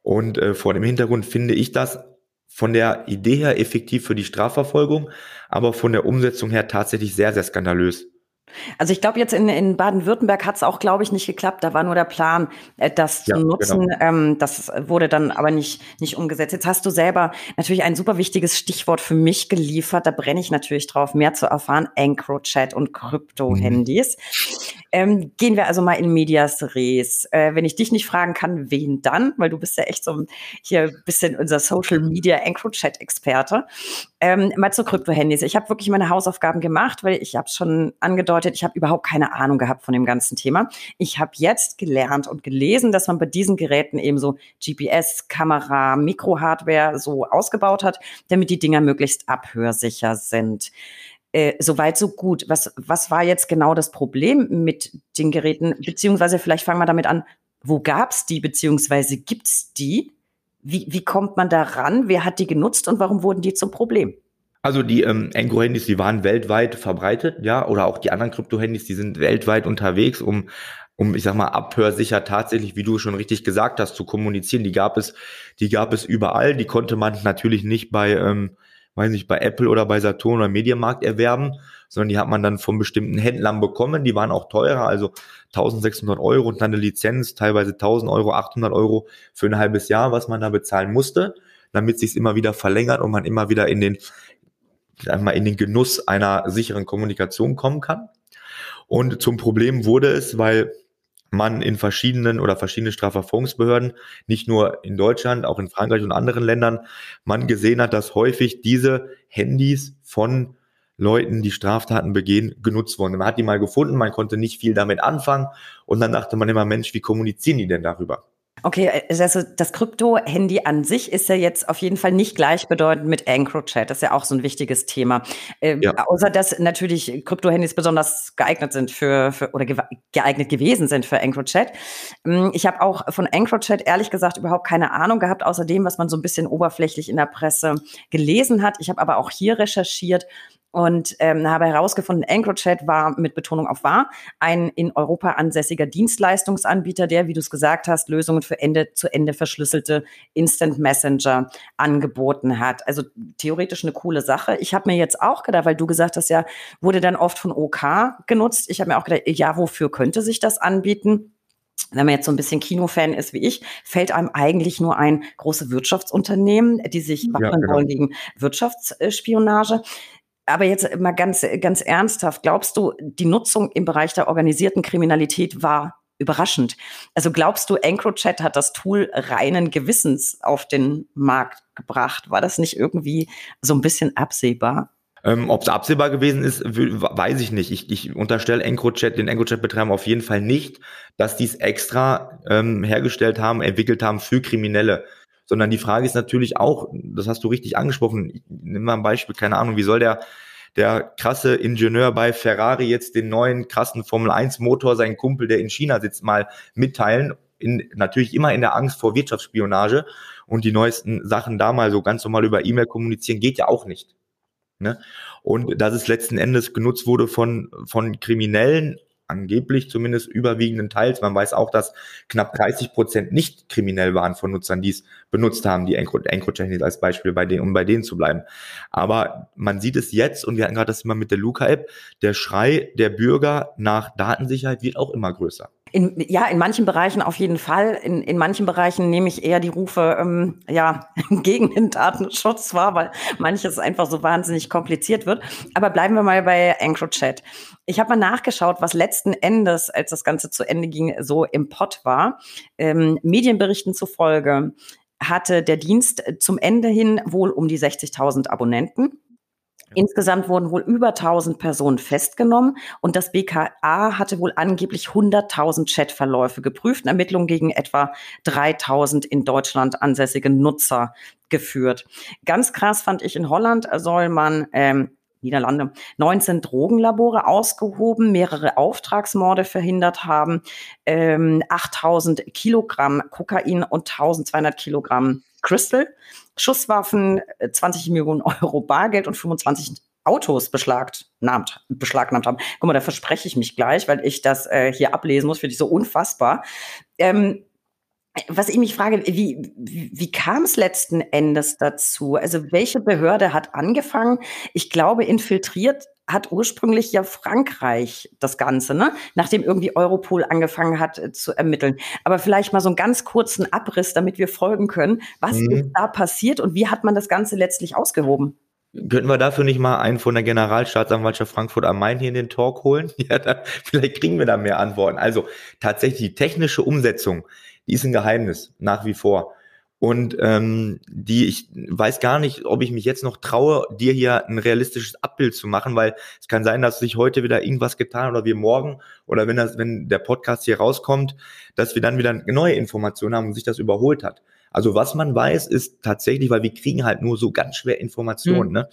Und äh, vor dem Hintergrund finde ich das von der Idee her effektiv für die Strafverfolgung, aber von der Umsetzung her tatsächlich sehr, sehr skandalös. Also ich glaube, jetzt in, in Baden-Württemberg hat es auch, glaube ich, nicht geklappt. Da war nur der Plan, äh, das ja, zu nutzen. Genau. Ähm, das wurde dann aber nicht, nicht umgesetzt. Jetzt hast du selber natürlich ein super wichtiges Stichwort für mich geliefert. Da brenne ich natürlich drauf, mehr zu erfahren. EncroChat und Krypto-Handys. Mhm. Ähm, gehen wir also mal in Medias Res. Äh, wenn ich dich nicht fragen kann, wen dann? Weil du bist ja echt so hier ein bisschen unser Social Media EncroChat-Experte. Ähm, mal zu Krypto-Handys. Ich habe wirklich meine Hausaufgaben gemacht, weil ich habe schon angedeutet, ich habe überhaupt keine Ahnung gehabt von dem ganzen Thema. Ich habe jetzt gelernt und gelesen, dass man bei diesen Geräten eben so GPS, Kamera, Mikrohardware so ausgebaut hat, damit die Dinger möglichst abhörsicher sind. Äh, Soweit, so gut. Was, was war jetzt genau das Problem mit den Geräten? Beziehungsweise vielleicht fangen wir damit an, wo gab's die, beziehungsweise gibt's die? Wie, wie kommt man da ran? Wer hat die genutzt und warum wurden die zum Problem? Also die ähm, Enco-Handys, die waren weltweit verbreitet, ja, oder auch die anderen Krypto-Handys, die sind weltweit unterwegs, um, um, ich sag mal, abhörsicher tatsächlich, wie du schon richtig gesagt hast, zu kommunizieren. Die gab es, die gab es überall. Die konnte man natürlich nicht bei, ähm, weiß nicht, bei Apple oder bei Saturn oder Mediamarkt erwerben, sondern die hat man dann von bestimmten Händlern bekommen. Die waren auch teurer, also 1600 Euro und dann eine Lizenz, teilweise 1000 Euro, 800 Euro für ein halbes Jahr, was man da bezahlen musste, damit sich immer wieder verlängert und man immer wieder in den, sag mal, in den Genuss einer sicheren Kommunikation kommen kann. Und zum Problem wurde es, weil man in verschiedenen oder verschiedene Strafverfolgungsbehörden, nicht nur in Deutschland, auch in Frankreich und anderen Ländern, man gesehen hat, dass häufig diese Handys von Leuten, die Straftaten begehen, genutzt wurden. Man hat die mal gefunden, man konnte nicht viel damit anfangen und dann dachte man immer, Mensch, wie kommunizieren die denn darüber? Okay, also das Krypto-Handy an sich ist ja jetzt auf jeden Fall nicht gleichbedeutend mit EncroChat. Das ist ja auch so ein wichtiges Thema. Ähm, ja. Außer dass natürlich Krypto-Handys besonders geeignet sind für, für oder geeignet gewesen sind für EncroChat. Ähm, ich habe auch von EncroChat ehrlich gesagt überhaupt keine Ahnung gehabt, außer dem, was man so ein bisschen oberflächlich in der Presse gelesen hat. Ich habe aber auch hier recherchiert und ähm, habe herausgefunden, EncroChat war mit Betonung auf war ein in Europa ansässiger Dienstleistungsanbieter, der, wie du es gesagt hast, Lösungen für Ende zu Ende verschlüsselte Instant Messenger angeboten hat. Also theoretisch eine coole Sache. Ich habe mir jetzt auch gedacht, weil du gesagt hast, ja, wurde dann oft von OK genutzt. Ich habe mir auch gedacht, ja, wofür könnte sich das anbieten? wenn man jetzt so ein bisschen Kinofan ist wie ich, fällt einem eigentlich nur ein große Wirtschaftsunternehmen, die sich wappnen ja, genau. wollen gegen Wirtschaftsspionage. Aber jetzt mal ganz, ganz ernsthaft, glaubst du, die Nutzung im Bereich der organisierten Kriminalität war überraschend? Also glaubst du, EncroChat hat das Tool reinen Gewissens auf den Markt gebracht? War das nicht irgendwie so ein bisschen absehbar? Ähm, Ob es absehbar gewesen ist, weiß ich nicht. Ich, ich unterstelle EncroChat, den EncroChat-Betreibern auf jeden Fall nicht, dass die es extra ähm, hergestellt haben, entwickelt haben für Kriminelle sondern die Frage ist natürlich auch, das hast du richtig angesprochen, nehme mal ein Beispiel, keine Ahnung, wie soll der, der krasse Ingenieur bei Ferrari jetzt den neuen krassen Formel 1 Motor seinen Kumpel, der in China sitzt, mal mitteilen, in, natürlich immer in der Angst vor Wirtschaftsspionage und die neuesten Sachen da mal so ganz normal über E-Mail kommunizieren, geht ja auch nicht. Ne? Und dass es letzten Endes genutzt wurde von, von Kriminellen, angeblich zumindest überwiegenden Teils. Man weiß auch, dass knapp 30 Prozent nicht kriminell waren von Nutzern, die es benutzt haben, die EncroChat als Beispiel, bei denen, um bei denen zu bleiben. Aber man sieht es jetzt, und wir hatten gerade das immer mit der Luca-App, der Schrei der Bürger nach Datensicherheit wird auch immer größer. In, ja, in manchen Bereichen auf jeden Fall. In, in manchen Bereichen nehme ich eher die Rufe ähm, ja, gegen den Datenschutz wahr, weil manches einfach so wahnsinnig kompliziert wird. Aber bleiben wir mal bei EncroChat. Ich habe mal nachgeschaut, was letzten Endes, als das Ganze zu Ende ging, so im Pott war. Ähm, Medienberichten zufolge hatte der Dienst zum Ende hin wohl um die 60.000 Abonnenten. Insgesamt wurden wohl über 1000 Personen festgenommen und das BKA hatte wohl angeblich 100.000 Chatverläufe geprüft Ermittlungen gegen etwa 3000 in Deutschland ansässige Nutzer geführt. Ganz krass fand ich, in Holland soll man ähm, Niederlande, 19 Drogenlabore ausgehoben, mehrere Auftragsmorde verhindert haben, ähm, 8000 Kilogramm Kokain und 1200 Kilogramm Crystal, Schusswaffen, 20 äh, Millionen Euro Bargeld und 25 Autos beschlagnahmt, beschlagnahmt haben. Guck mal, da verspreche ich mich gleich, weil ich das äh, hier ablesen muss, finde ich so unfassbar. Ähm, was ich mich frage, wie, wie, wie kam es letzten Endes dazu? Also welche Behörde hat angefangen? Ich glaube, infiltriert hat ursprünglich ja Frankreich das Ganze, ne? nachdem irgendwie Europol angefangen hat äh, zu ermitteln. Aber vielleicht mal so einen ganz kurzen Abriss, damit wir folgen können. Was mhm. ist da passiert und wie hat man das Ganze letztlich ausgehoben? Könnten wir dafür nicht mal einen von der Generalstaatsanwaltschaft Frankfurt am Main hier in den Talk holen? Ja, da, vielleicht kriegen wir da mehr Antworten. Also tatsächlich die technische Umsetzung die ist ein Geheimnis nach wie vor. Und ähm, die, ich weiß gar nicht, ob ich mich jetzt noch traue, dir hier ein realistisches Abbild zu machen, weil es kann sein, dass sich heute wieder irgendwas getan oder wir morgen oder wenn das, wenn der Podcast hier rauskommt, dass wir dann wieder neue Informationen haben und sich das überholt hat. Also was man weiß, ist tatsächlich, weil wir kriegen halt nur so ganz schwer Informationen. Mhm. Ne?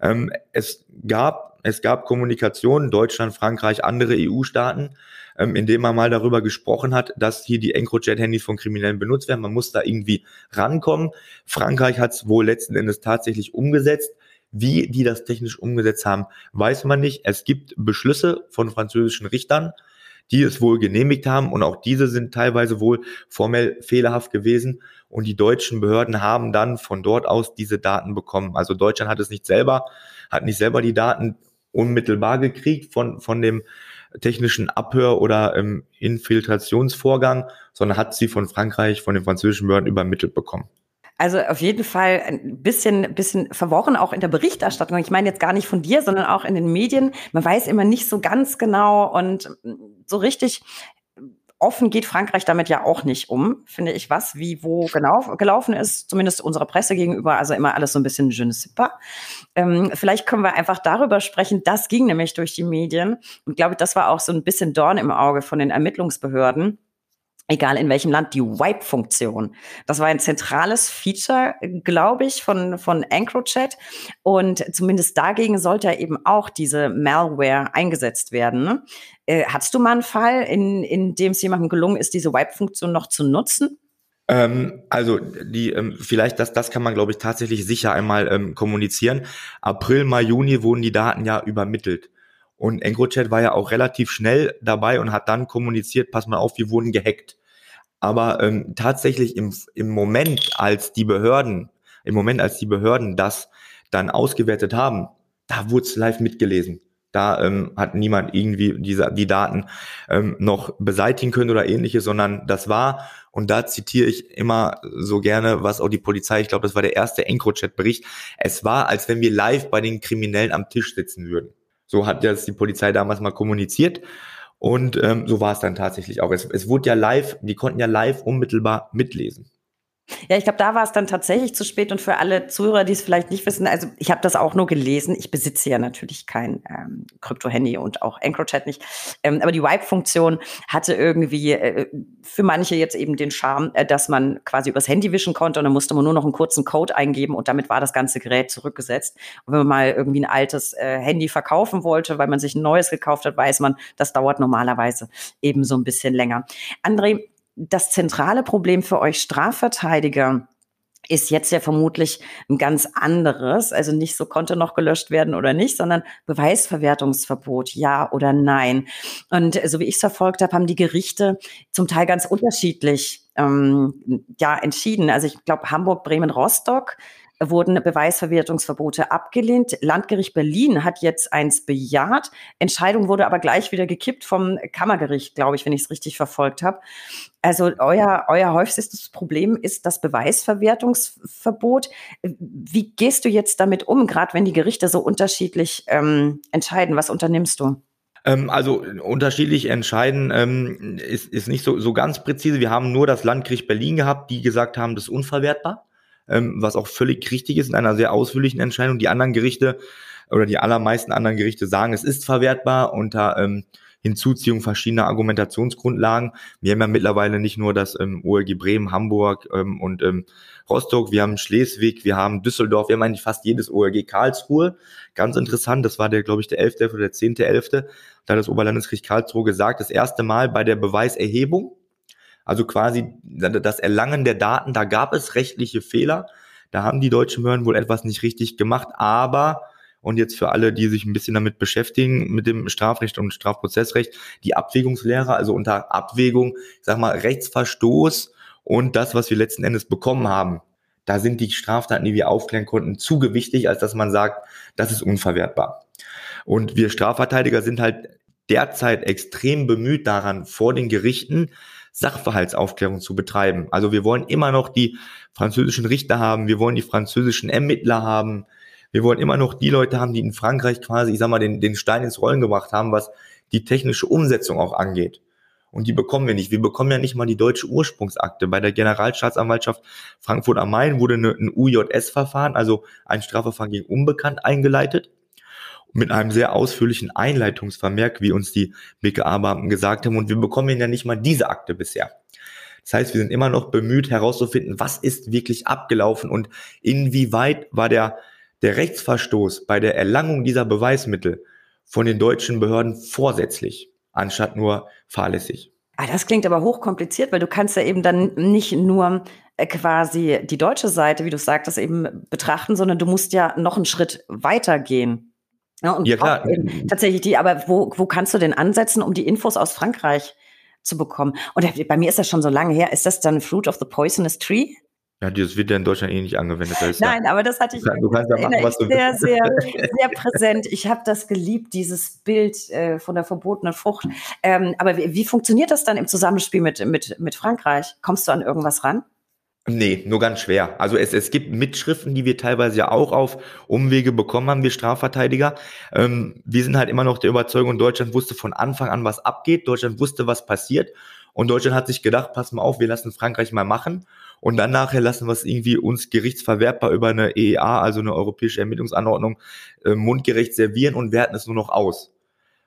Ähm, es gab es gab Kommunikation Deutschland, Frankreich, andere EU-Staaten ähm, indem man mal darüber gesprochen hat, dass hier die EncroChat-Handys von Kriminellen benutzt werden. Man muss da irgendwie rankommen. Frankreich hat es wohl letzten Endes tatsächlich umgesetzt. Wie die das technisch umgesetzt haben, weiß man nicht. Es gibt Beschlüsse von französischen Richtern, die es wohl genehmigt haben und auch diese sind teilweise wohl formell fehlerhaft gewesen und die deutschen Behörden haben dann von dort aus diese Daten bekommen. Also Deutschland hat es nicht selber, hat nicht selber die Daten unmittelbar gekriegt von, von dem technischen Abhör- oder ähm, Infiltrationsvorgang, sondern hat sie von Frankreich, von den französischen Behörden übermittelt bekommen. Also auf jeden Fall ein bisschen, bisschen verworren auch in der Berichterstattung. Ich meine jetzt gar nicht von dir, sondern auch in den Medien. Man weiß immer nicht so ganz genau und so richtig offen geht Frankreich damit ja auch nicht um, finde ich, was, wie, wo genau gelaufen ist, zumindest unserer Presse gegenüber, also immer alles so ein bisschen je ne sais pas. Ähm, vielleicht können wir einfach darüber sprechen, das ging nämlich durch die Medien. Und glaube, das war auch so ein bisschen Dorn im Auge von den Ermittlungsbehörden egal in welchem Land, die Wipe-Funktion. Das war ein zentrales Feature, glaube ich, von, von EncroChat. Und zumindest dagegen sollte eben auch diese Malware eingesetzt werden. Ne? Äh, hattest du mal einen Fall, in, in dem es jemandem gelungen ist, diese Wipe-Funktion noch zu nutzen? Ähm, also die ähm, vielleicht das das kann man glaube ich tatsächlich sicher einmal ähm, kommunizieren. April, Mai, Juni wurden die Daten ja übermittelt. Und EncroChat war ja auch relativ schnell dabei und hat dann kommuniziert, pass mal auf, wir wurden gehackt. Aber ähm, tatsächlich im, im Moment, als die Behörden, im Moment, als die Behörden das dann ausgewertet haben, da wurde es live mitgelesen. Da ähm, hat niemand irgendwie diese, die Daten ähm, noch beseitigen können oder ähnliches, sondern das war, und da zitiere ich immer so gerne, was auch die Polizei, ich glaube, das war der erste EncroChat-Bericht, es war, als wenn wir live bei den Kriminellen am Tisch sitzen würden. So hat das die Polizei damals mal kommuniziert. Und ähm, so war es dann tatsächlich auch. Es, es wurde ja live, die konnten ja live unmittelbar mitlesen. Ja, ich glaube, da war es dann tatsächlich zu spät und für alle Zuhörer, die es vielleicht nicht wissen, also ich habe das auch nur gelesen. Ich besitze ja natürlich kein ähm, Krypto-Handy und auch EncroChat nicht. Ähm, aber die Wipe-Funktion hatte irgendwie äh, für manche jetzt eben den Charme, äh, dass man quasi übers Handy wischen konnte und dann musste man nur noch einen kurzen Code eingeben und damit war das ganze Gerät zurückgesetzt. Und wenn man mal irgendwie ein altes äh, Handy verkaufen wollte, weil man sich ein neues gekauft hat, weiß man, das dauert normalerweise eben so ein bisschen länger. André, das zentrale Problem für euch Strafverteidiger ist jetzt ja vermutlich ein ganz anderes. Also nicht so konnte noch gelöscht werden oder nicht, sondern Beweisverwertungsverbot, ja oder nein. Und so wie ich es verfolgt habe, haben die Gerichte zum Teil ganz unterschiedlich ähm, ja entschieden. Also ich glaube Hamburg, Bremen, Rostock wurden Beweisverwertungsverbote abgelehnt. Landgericht Berlin hat jetzt eins bejaht. Entscheidung wurde aber gleich wieder gekippt vom Kammergericht, glaube ich, wenn ich es richtig verfolgt habe. Also euer, euer häufigstes Problem ist das Beweisverwertungsverbot. Wie gehst du jetzt damit um, gerade wenn die Gerichte so unterschiedlich ähm, entscheiden? Was unternimmst du? Ähm, also unterschiedlich entscheiden ähm, ist, ist nicht so, so ganz präzise. Wir haben nur das Landgericht Berlin gehabt, die gesagt haben, das ist unverwertbar ähm, was auch völlig richtig ist in einer sehr ausführlichen Entscheidung. Die anderen Gerichte oder die allermeisten anderen Gerichte sagen, es ist verwertbar unter ähm, Hinzuziehung verschiedener Argumentationsgrundlagen. Wir haben ja mittlerweile nicht nur das ähm, OLG Bremen, Hamburg ähm, und ähm, Rostock, wir haben Schleswig, wir haben Düsseldorf, wir haben eigentlich fast jedes OLG Karlsruhe. Ganz interessant, das war der, glaube ich, der 11. oder der 10.11. Da hat das Oberlandesgericht Karlsruhe gesagt, das erste Mal bei der Beweiserhebung also quasi das Erlangen der Daten, da gab es rechtliche Fehler. Da haben die deutschen Behörden wohl etwas nicht richtig gemacht, aber und jetzt für alle, die sich ein bisschen damit beschäftigen, mit dem Strafrecht und Strafprozessrecht, die Abwägungslehre, also unter Abwägung, sag mal, Rechtsverstoß und das, was wir letzten Endes bekommen haben, da sind die Straftaten, die wir aufklären konnten, zu gewichtig, als dass man sagt, das ist unverwertbar. Und wir Strafverteidiger sind halt derzeit extrem bemüht daran, vor den Gerichten Sachverhaltsaufklärung zu betreiben. Also wir wollen immer noch die französischen Richter haben, wir wollen die französischen Ermittler haben, wir wollen immer noch die Leute haben, die in Frankreich quasi, ich sag mal, den, den Stein ins Rollen gebracht haben, was die technische Umsetzung auch angeht. Und die bekommen wir nicht. Wir bekommen ja nicht mal die deutsche Ursprungsakte. Bei der Generalstaatsanwaltschaft Frankfurt am Main wurde eine, ein UJS-Verfahren, also ein Strafverfahren gegen Unbekannt, eingeleitet mit einem sehr ausführlichen Einleitungsvermerk, wie uns die BKA-Beamten gesagt haben. Und wir bekommen ja nicht mal diese Akte bisher. Das heißt, wir sind immer noch bemüht herauszufinden, was ist wirklich abgelaufen und inwieweit war der, der Rechtsverstoß bei der Erlangung dieser Beweismittel von den deutschen Behörden vorsätzlich, anstatt nur fahrlässig. Ah, das klingt aber hochkompliziert, weil du kannst ja eben dann nicht nur äh, quasi die deutsche Seite, wie du sagtest, eben betrachten, sondern du musst ja noch einen Schritt weiter gehen. Ja, und ja klar. Tatsächlich die, aber wo, wo kannst du denn ansetzen, um die Infos aus Frankreich zu bekommen? Und bei mir ist das schon so lange her. Ist das dann Fruit of the Poisonous Tree? Ja, das wird ja in Deutschland eh nicht angewendet. Nein, ja, aber das hatte ich du kannst ja machen, was du sehr, sehr, sehr präsent. Ich habe das geliebt, dieses Bild äh, von der verbotenen Frucht. Ähm, aber wie, wie funktioniert das dann im Zusammenspiel mit, mit, mit Frankreich? Kommst du an irgendwas ran? Nee, nur ganz schwer. Also es, es gibt Mitschriften, die wir teilweise ja auch auf Umwege bekommen haben, wir Strafverteidiger. Ähm, wir sind halt immer noch der Überzeugung, Deutschland wusste von Anfang an, was abgeht. Deutschland wusste, was passiert. Und Deutschland hat sich gedacht, pass mal auf, wir lassen Frankreich mal machen. Und dann nachher lassen wir es irgendwie uns gerichtsverwertbar über eine EEA, also eine europäische Ermittlungsanordnung, äh, mundgerecht servieren und werten es nur noch aus.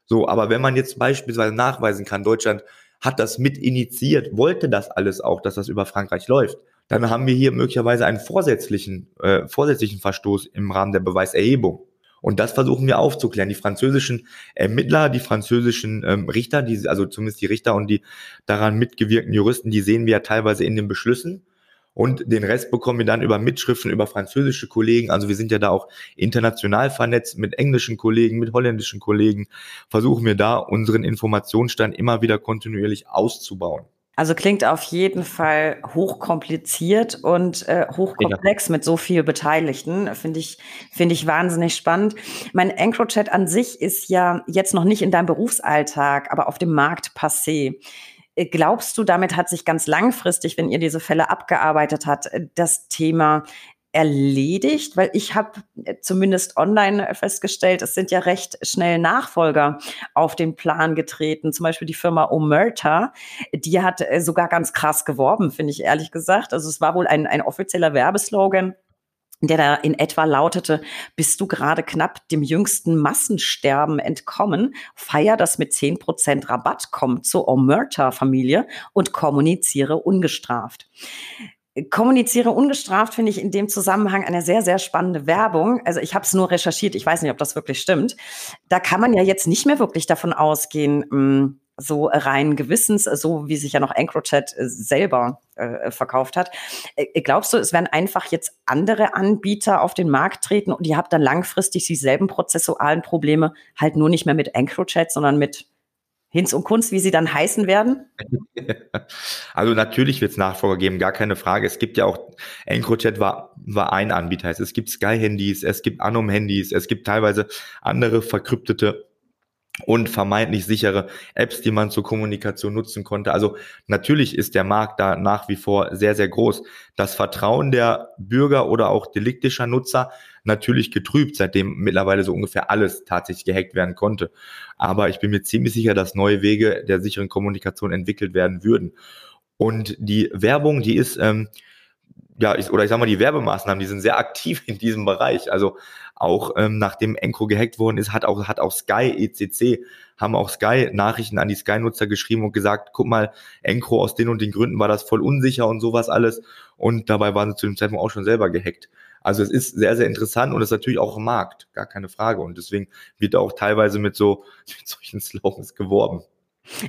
So, aber wenn man jetzt beispielsweise nachweisen kann, Deutschland hat das mit initiiert, wollte das alles auch, dass das über Frankreich läuft, dann haben wir hier möglicherweise einen vorsätzlichen, äh, vorsätzlichen Verstoß im Rahmen der Beweiserhebung. Und das versuchen wir aufzuklären. Die französischen Ermittler, die französischen ähm, Richter, die, also zumindest die Richter und die daran mitgewirkten Juristen, die sehen wir ja teilweise in den Beschlüssen. Und den Rest bekommen wir dann über Mitschriften, über französische Kollegen. Also wir sind ja da auch international vernetzt mit englischen Kollegen, mit holländischen Kollegen. Versuchen wir da unseren Informationsstand immer wieder kontinuierlich auszubauen. Also klingt auf jeden Fall hochkompliziert und äh, hochkomplex ja. mit so viel Beteiligten. Finde ich, finde ich wahnsinnig spannend. Mein EncroChat an sich ist ja jetzt noch nicht in deinem Berufsalltag, aber auf dem Markt passé. Äh, glaubst du, damit hat sich ganz langfristig, wenn ihr diese Fälle abgearbeitet habt, äh, das Thema erledigt, weil ich habe äh, zumindest online festgestellt, es sind ja recht schnell Nachfolger auf den Plan getreten. Zum Beispiel die Firma Omerta, die hat äh, sogar ganz krass geworben, finde ich ehrlich gesagt. Also es war wohl ein, ein offizieller Werbeslogan der da in etwa lautete, bist du gerade knapp dem jüngsten Massensterben entkommen? Feier das mit zehn Prozent Rabatt, komm zur Omerta-Familie und kommuniziere ungestraft. Kommuniziere ungestraft finde ich in dem Zusammenhang eine sehr, sehr spannende Werbung. Also ich habe es nur recherchiert, ich weiß nicht, ob das wirklich stimmt. Da kann man ja jetzt nicht mehr wirklich davon ausgehen, hm, so rein Gewissens, so wie sich ja noch EncroChat äh, selber äh, verkauft hat. Äh, glaubst du, es werden einfach jetzt andere Anbieter auf den Markt treten und ihr habt dann langfristig dieselben prozessualen Probleme, halt nur nicht mehr mit EncroChat, sondern mit Hinz und Kunst, wie sie dann heißen werden? Also natürlich wird es Nachfolger geben, gar keine Frage. Es gibt ja auch, EncroChat war, war ein Anbieter. Es gibt Sky-Handys, es gibt Anom-Handys, es gibt teilweise andere verkryptete und vermeintlich sichere Apps, die man zur Kommunikation nutzen konnte. Also natürlich ist der Markt da nach wie vor sehr, sehr groß. Das Vertrauen der Bürger oder auch deliktischer Nutzer natürlich getrübt, seitdem mittlerweile so ungefähr alles tatsächlich gehackt werden konnte. Aber ich bin mir ziemlich sicher, dass neue Wege der sicheren Kommunikation entwickelt werden würden. Und die Werbung, die ist, ähm, ja, ich, oder ich sag mal, die Werbemaßnahmen, die sind sehr aktiv in diesem Bereich. Also auch ähm, nachdem Encro gehackt worden ist, hat auch, hat auch Sky ECC, haben auch Sky Nachrichten an die Sky-Nutzer geschrieben und gesagt, guck mal, Encro aus den und den Gründen war das voll unsicher und sowas alles. Und dabei waren sie zu dem Zeitpunkt auch schon selber gehackt. Also es ist sehr, sehr interessant und es ist natürlich auch im Markt, gar keine Frage. Und deswegen wird auch teilweise mit so mit solchen Slogans geworben.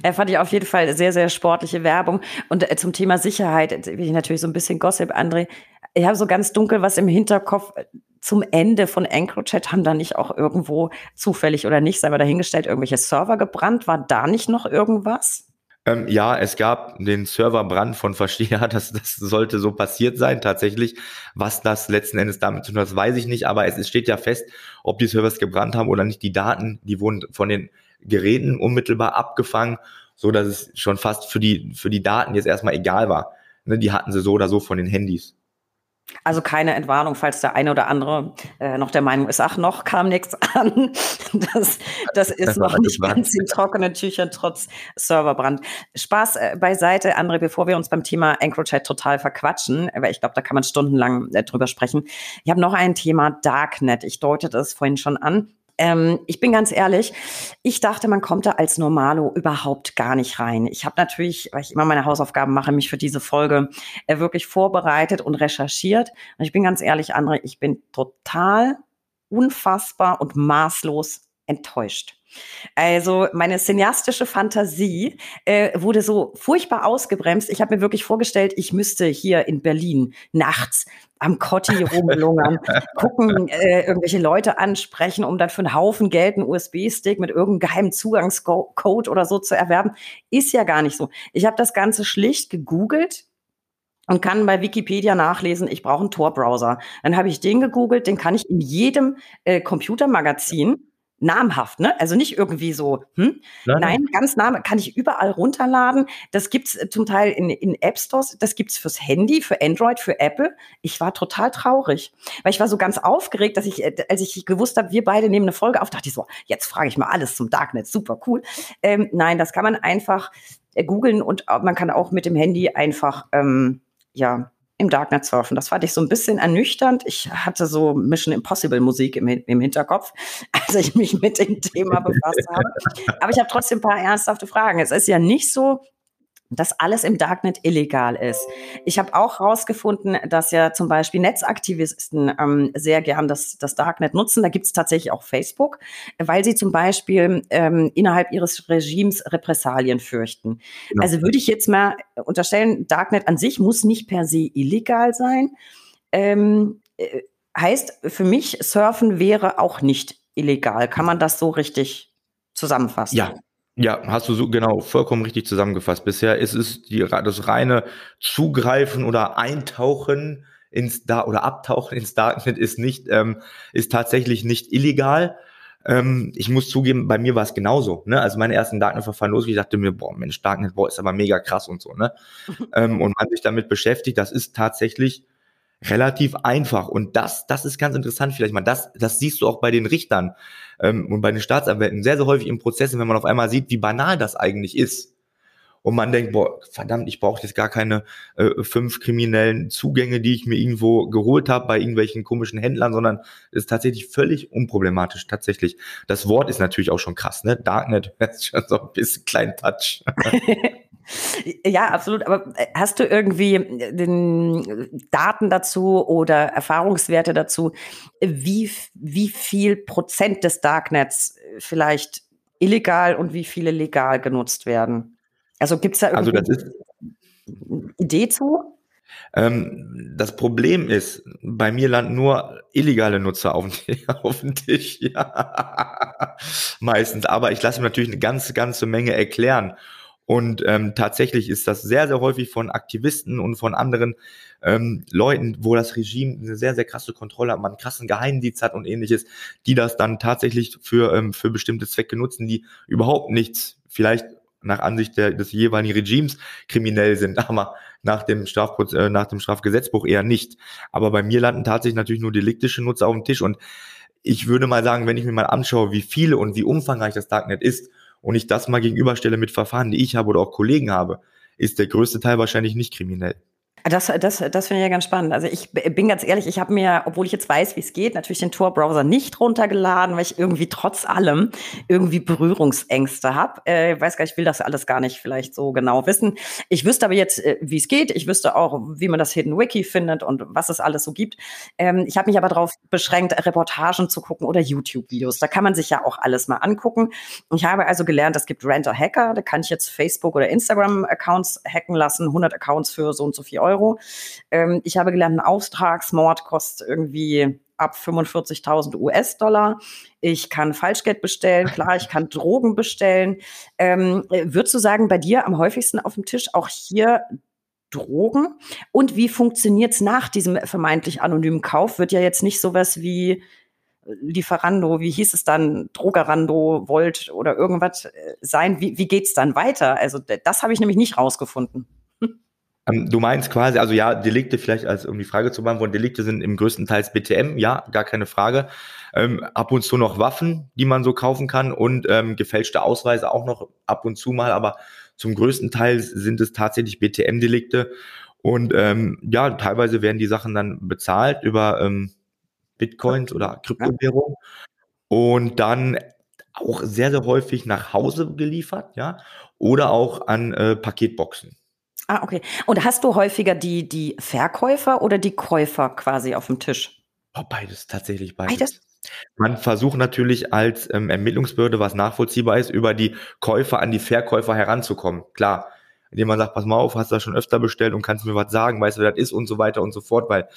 Er fand ich auf jeden Fall sehr, sehr sportliche Werbung. Und äh, zum Thema Sicherheit will ich natürlich so ein bisschen Gossip, André. Ich habe so ganz dunkel was im Hinterkopf zum Ende von EncroChat haben da nicht auch irgendwo zufällig oder nicht, sei mal dahingestellt, irgendwelche Server gebrannt? War da nicht noch irgendwas? Ähm, ja, es gab den Serverbrand von Versteher, das, das sollte so passiert sein, tatsächlich. Was das letzten Endes damit zu tun hat, weiß ich nicht, aber es, es steht ja fest, ob die Servers gebrannt haben oder nicht. Die Daten, die wurden von den Geräten unmittelbar abgefangen, so dass es schon fast für die, für die Daten jetzt erstmal egal war. Ne, die hatten sie so oder so von den Handys. Also keine Entwarnung, falls der eine oder andere äh, noch der Meinung ist, ach, noch kam nichts an. Das, das ist noch nicht ganz in trockenen Tüchern trotz Serverbrand. Spaß äh, beiseite, André, bevor wir uns beim Thema EncroChat total verquatschen, weil ich glaube, da kann man stundenlang äh, drüber sprechen. Ich habe noch ein Thema Darknet. Ich deutete es vorhin schon an. Ähm, ich bin ganz ehrlich, ich dachte, man kommt da als Normalo überhaupt gar nicht rein. Ich habe natürlich, weil ich immer meine Hausaufgaben mache, mich für diese Folge äh, wirklich vorbereitet und recherchiert. Und ich bin ganz ehrlich, André, ich bin total unfassbar und maßlos enttäuscht. Also meine cineastische Fantasie äh, wurde so furchtbar ausgebremst. Ich habe mir wirklich vorgestellt, ich müsste hier in Berlin nachts am Kotti rumlungern, gucken, äh, irgendwelche Leute ansprechen, um dann für einen Haufen Geld einen USB-Stick mit irgendeinem geheimen Zugangscode oder so zu erwerben. Ist ja gar nicht so. Ich habe das Ganze schlicht gegoogelt, und kann bei Wikipedia nachlesen, ich brauche einen Tor-Browser. Dann habe ich den gegoogelt, den kann ich in jedem äh, Computermagazin namhaft, ne? Also nicht irgendwie so, hm? Nein, Nein ganz nah, kann ich überall runterladen. Das gibt's äh, zum Teil in, in App Stores, das gibt's fürs Handy, für Android, für Apple. Ich war total traurig, weil ich war so ganz aufgeregt, dass ich, äh, als ich gewusst habe, wir beide nehmen eine Folge auf, dachte ich so, jetzt frage ich mal alles zum Darknet, super cool. Ähm, nein, das kann man einfach äh, googeln und man kann auch mit dem Handy einfach, ähm, ja, im Darknet surfen. Das fand ich so ein bisschen ernüchternd. Ich hatte so Mission Impossible Musik im, im Hinterkopf, als ich mich mit dem Thema befasst habe. Aber ich habe trotzdem ein paar ernsthafte Fragen. Es ist ja nicht so, dass alles im Darknet illegal ist. Ich habe auch herausgefunden, dass ja zum Beispiel Netzaktivisten ähm, sehr gern das, das Darknet nutzen. Da gibt es tatsächlich auch Facebook, weil sie zum Beispiel ähm, innerhalb ihres Regimes Repressalien fürchten. Genau. Also würde ich jetzt mal unterstellen, Darknet an sich muss nicht per se illegal sein. Ähm, äh, heißt für mich, Surfen wäre auch nicht illegal. Kann man das so richtig zusammenfassen? Ja, ja, hast du so genau vollkommen richtig zusammengefasst. Bisher ist es die, das reine Zugreifen oder Eintauchen ins da oder Abtauchen ins Darknet ist nicht ähm, ist tatsächlich nicht illegal. Ähm, ich muss zugeben, bei mir war es genauso. Ne? Also meine ersten Darknet-Verfahren los, ich dachte mir, boah, Mensch, Darknet, boah, ist aber mega krass und so. Ne? ähm, und man sich damit beschäftigt, das ist tatsächlich relativ einfach. Und das, das ist ganz interessant vielleicht mal. Das, das siehst du auch bei den Richtern ähm, und bei den Staatsanwälten sehr, sehr häufig im Prozess, wenn man auf einmal sieht, wie banal das eigentlich ist. Und man denkt, boah, verdammt, ich brauche jetzt gar keine äh, fünf kriminellen Zugänge, die ich mir irgendwo geholt habe bei irgendwelchen komischen Händlern, sondern ist tatsächlich völlig unproblematisch, tatsächlich. Das Wort ist natürlich auch schon krass, ne? Darknet, das ist schon so ein bisschen klein Touch. Ja, absolut. Aber äh, hast du irgendwie äh, den Daten dazu oder Erfahrungswerte dazu, wie, wie viel Prozent des Darknets vielleicht illegal und wie viele legal genutzt werden? Also gibt es da also irgendwie also eine Idee zu? Ähm, das Problem ist, bei mir landen nur illegale Nutzer auf dem, auf dem Tisch, ja. Meistens. Aber ich lasse mir natürlich eine ganze, ganze Menge erklären. Und ähm, tatsächlich ist das sehr, sehr häufig von Aktivisten und von anderen ähm, Leuten, wo das Regime eine sehr, sehr krasse Kontrolle hat, man einen krassen Geheimdienst hat und ähnliches, die das dann tatsächlich für, ähm, für bestimmte Zwecke nutzen, die überhaupt nichts, vielleicht nach Ansicht der, des jeweiligen Regimes kriminell sind, aber nach dem, äh, nach dem Strafgesetzbuch eher nicht. Aber bei mir landen tatsächlich natürlich nur deliktische Nutzer auf dem Tisch und ich würde mal sagen, wenn ich mir mal anschaue, wie viele und wie umfangreich das Darknet ist und ich das mal gegenüberstelle mit Verfahren, die ich habe oder auch Kollegen habe, ist der größte Teil wahrscheinlich nicht kriminell. Das, das, das finde ich ja ganz spannend. Also ich bin ganz ehrlich, ich habe mir, obwohl ich jetzt weiß, wie es geht, natürlich den Tor-Browser nicht runtergeladen, weil ich irgendwie trotz allem irgendwie Berührungsängste habe. Äh, ich weiß gar nicht, ich will das alles gar nicht vielleicht so genau wissen. Ich wüsste aber jetzt, äh, wie es geht. Ich wüsste auch, wie man das Hidden Wiki findet und was es alles so gibt. Ähm, ich habe mich aber darauf beschränkt, Reportagen zu gucken oder YouTube-Videos. Da kann man sich ja auch alles mal angucken. Ich habe also gelernt, es gibt Renter Hacker. Da kann ich jetzt Facebook- oder Instagram-Accounts hacken lassen. 100 Accounts für so und so viel Euro. Euro. Ähm, ich habe gelernt, ein Auftragsmord kostet irgendwie ab 45.000 US-Dollar. Ich kann Falschgeld bestellen, klar, ich kann Drogen bestellen. Ähm, würdest du sagen, bei dir am häufigsten auf dem Tisch auch hier Drogen? Und wie funktioniert es nach diesem vermeintlich anonymen Kauf? Wird ja jetzt nicht sowas wie Lieferando, wie hieß es dann, Drogerando, Volt oder irgendwas äh, sein? Wie, wie geht es dann weiter? Also das habe ich nämlich nicht rausgefunden. Ähm, du meinst quasi, also ja, Delikte vielleicht als um die Frage zu beantworten, Delikte sind im größten Teils BTM, ja, gar keine Frage. Ähm, ab und zu noch Waffen, die man so kaufen kann und ähm, gefälschte Ausweise auch noch ab und zu mal, aber zum größten Teil sind es tatsächlich BTM-Delikte und ähm, ja, teilweise werden die Sachen dann bezahlt über ähm, Bitcoins oder Kryptowährung und dann auch sehr, sehr häufig nach Hause geliefert, ja, oder auch an äh, Paketboxen. Ah, okay. Und hast du häufiger die, die Verkäufer oder die Käufer quasi auf dem Tisch? Oh, beides, tatsächlich beides. beides. Man versucht natürlich als ähm, Ermittlungsbehörde, was nachvollziehbar ist, über die Käufer an die Verkäufer heranzukommen. Klar, indem man sagt, pass mal auf, hast du das schon öfter bestellt und kannst mir was sagen, weißt du, wer das ist und so weiter und so fort, weil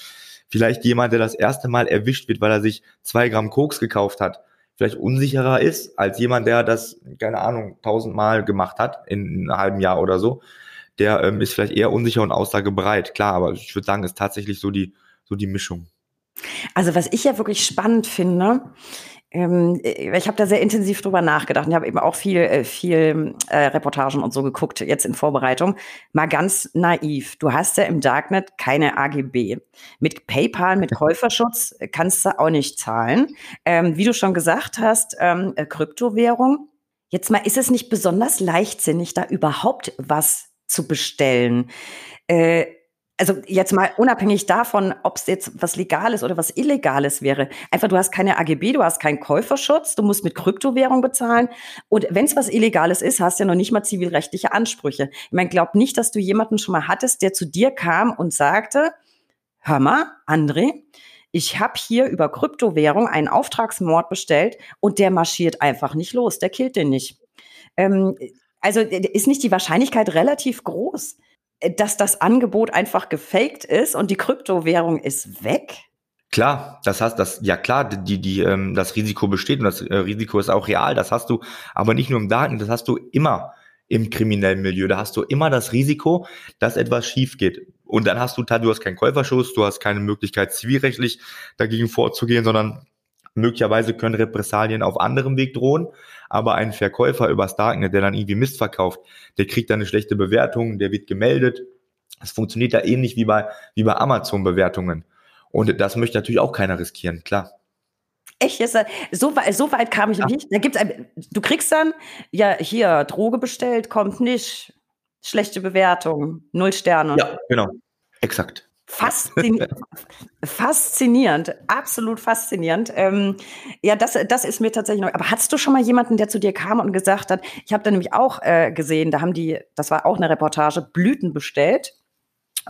vielleicht jemand, der das erste Mal erwischt wird, weil er sich zwei Gramm Koks gekauft hat, vielleicht unsicherer ist als jemand, der das, keine Ahnung, tausendmal gemacht hat in einem halben Jahr oder so der ähm, ist vielleicht eher unsicher und aussagebereit. Klar, aber ich würde sagen, ist tatsächlich so die, so die Mischung. Also was ich ja wirklich spannend finde, ähm, äh, ich habe da sehr intensiv drüber nachgedacht. Ich habe eben auch viel, äh, viel äh, Reportagen und so geguckt jetzt in Vorbereitung. Mal ganz naiv. Du hast ja im Darknet keine AGB. Mit PayPal, mit Käuferschutz kannst du auch nicht zahlen. Ähm, wie du schon gesagt hast, ähm, äh, Kryptowährung. Jetzt mal, ist es nicht besonders leichtsinnig, da überhaupt was zu bestellen. Äh, also jetzt mal unabhängig davon, ob es jetzt was Legales oder was Illegales wäre. Einfach, du hast keine AGB, du hast keinen Käuferschutz, du musst mit Kryptowährung bezahlen. Und wenn es was Illegales ist, hast du ja noch nicht mal zivilrechtliche Ansprüche. Ich meine, glaub nicht, dass du jemanden schon mal hattest, der zu dir kam und sagte, hör mal, André, ich habe hier über Kryptowährung einen Auftragsmord bestellt und der marschiert einfach nicht los, der killt den nicht. Ähm, also ist nicht die Wahrscheinlichkeit relativ groß, äh, dass das Angebot einfach gefaked ist und die Kryptowährung ist weg? Klar, das heißt, das ja klar, die die ähm, das Risiko besteht und das äh, Risiko ist auch real. Das hast du, aber nicht nur im Daten, das hast du immer im kriminellen Milieu. Da hast du immer das Risiko, dass etwas schief geht. Und dann hast du, du hast keinen Käuferschuss, du hast keine Möglichkeit zivilrechtlich dagegen vorzugehen, sondern möglicherweise können Repressalien auf anderem Weg drohen aber ein Verkäufer übers Darknet, der dann irgendwie Mist verkauft, der kriegt dann eine schlechte Bewertung, der wird gemeldet. Es funktioniert da ähnlich wie bei, wie bei Amazon-Bewertungen. Und das möchte natürlich auch keiner riskieren, klar. Echt? Jetzt, so, so weit kam ich ja. nicht. Da gibt's, du kriegst dann, ja, hier, Droge bestellt, kommt nicht. Schlechte Bewertung, null Sterne. Ja, genau. Exakt. Faszini faszinierend, absolut faszinierend. Ähm, ja, das, das ist mir tatsächlich noch. Aber hattest du schon mal jemanden, der zu dir kam und gesagt hat, ich habe da nämlich auch äh, gesehen, da haben die, das war auch eine Reportage, Blüten bestellt.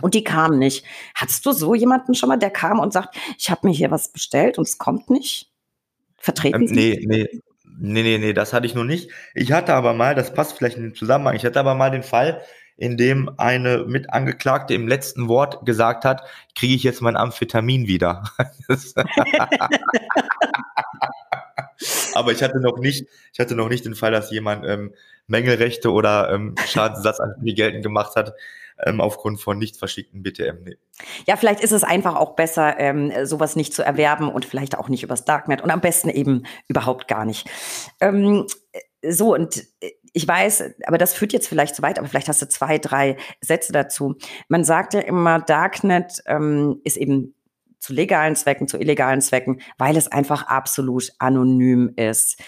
Und die kamen nicht. Hattest du so jemanden schon mal, der kam und sagt, ich habe mir hier was bestellt und es kommt nicht? Vertreten ähm, Nee, nee, Nee, nee, nee, das hatte ich noch nicht. Ich hatte aber mal, das passt vielleicht in den Zusammenhang, ich hatte aber mal den Fall, in dem eine Mitangeklagte im letzten Wort gesagt hat, kriege ich jetzt mein Amphetamin wieder. aber ich hatte noch nicht, ich hatte noch nicht den Fall, dass jemand ähm, Mängelrechte oder ähm, Schadensersatz an mir geltend gemacht hat ähm, aufgrund von nicht verschickten BTM. Nee. Ja, vielleicht ist es einfach auch besser, ähm, sowas nicht zu erwerben und vielleicht auch nicht übers Darknet und am besten eben überhaupt gar nicht. Ähm, so, und äh, ich weiß, aber das führt jetzt vielleicht zu weit, aber vielleicht hast du zwei, drei Sätze dazu. Man sagt ja immer, Darknet ähm, ist eben zu legalen Zwecken, zu illegalen Zwecken, weil es einfach absolut anonym ist.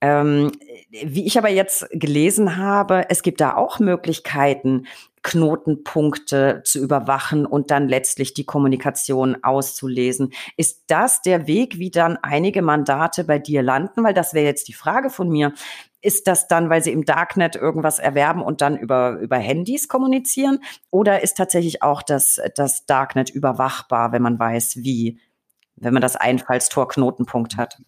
Ähm, wie ich aber jetzt gelesen habe, es gibt da auch Möglichkeiten, Knotenpunkte zu überwachen und dann letztlich die Kommunikation auszulesen. Ist das der Weg, wie dann einige Mandate bei dir landen? Weil das wäre jetzt die Frage von mir. Ist das dann, weil sie im Darknet irgendwas erwerben und dann über, über Handys kommunizieren? Oder ist tatsächlich auch das, das Darknet überwachbar, wenn man weiß, wie, wenn man das Einfallstor-Knotenpunkt hat?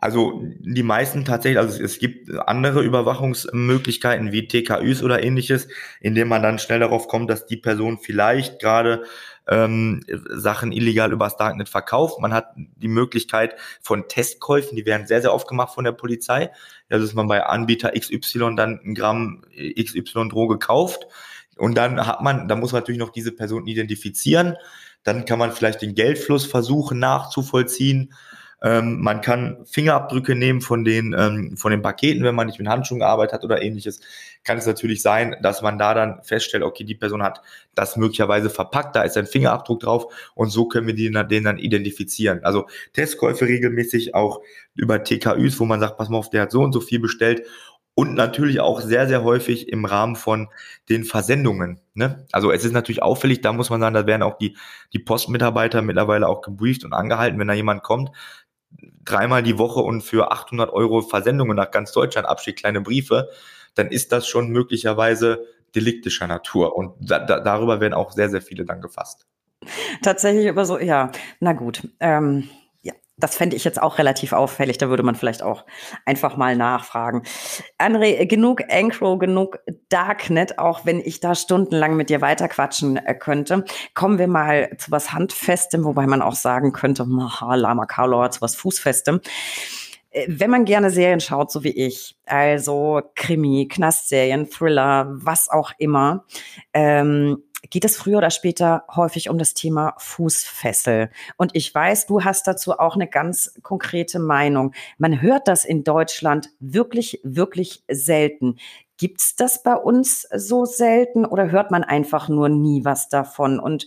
Also die meisten tatsächlich, also es gibt andere Überwachungsmöglichkeiten wie TKÜs oder ähnliches, indem man dann schnell darauf kommt, dass die Person vielleicht gerade ähm, Sachen illegal übers Darknet verkauft. Man hat die Möglichkeit von Testkäufen, die werden sehr, sehr oft gemacht von der Polizei. Also ist man bei Anbieter XY dann ein Gramm XY Droge kauft. Und dann hat man, da muss man natürlich noch diese Person identifizieren. Dann kann man vielleicht den Geldfluss versuchen nachzuvollziehen. Ähm, man kann Fingerabdrücke nehmen von den, ähm, von den Paketen, wenn man nicht mit Handschuhen gearbeitet hat oder ähnliches. Kann es natürlich sein, dass man da dann feststellt, okay, die Person hat das möglicherweise verpackt, da ist ein Fingerabdruck drauf und so können wir den, den dann identifizieren. Also Testkäufe regelmäßig auch über TKÜs, wo man sagt, pass mal auf, der hat so und so viel bestellt und natürlich auch sehr, sehr häufig im Rahmen von den Versendungen. Ne? Also es ist natürlich auffällig, da muss man sagen, da werden auch die, die Postmitarbeiter mittlerweile auch gebrieft und angehalten, wenn da jemand kommt, dreimal die Woche und für 800 Euro Versendungen nach ganz Deutschland abschickt, kleine Briefe, dann ist das schon möglicherweise deliktischer Natur. Und da, da, darüber werden auch sehr, sehr viele dann gefasst. Tatsächlich über so, ja, na gut. Ähm, das fände ich jetzt auch relativ auffällig. Da würde man vielleicht auch einfach mal nachfragen. André, genug Ankro, genug Darknet, auch wenn ich da stundenlang mit dir weiterquatschen äh, könnte. Kommen wir mal zu was Handfestem, wobei man auch sagen könnte, Lama Carlo hat zu was Fußfestem. Äh, wenn man gerne Serien schaut, so wie ich, also Krimi, Knastserien, Thriller, was auch immer, ähm, geht es früher oder später häufig um das Thema Fußfessel. Und ich weiß, du hast dazu auch eine ganz konkrete Meinung. Man hört das in Deutschland wirklich, wirklich selten. Gibt's das bei uns so selten oder hört man einfach nur nie was davon? Und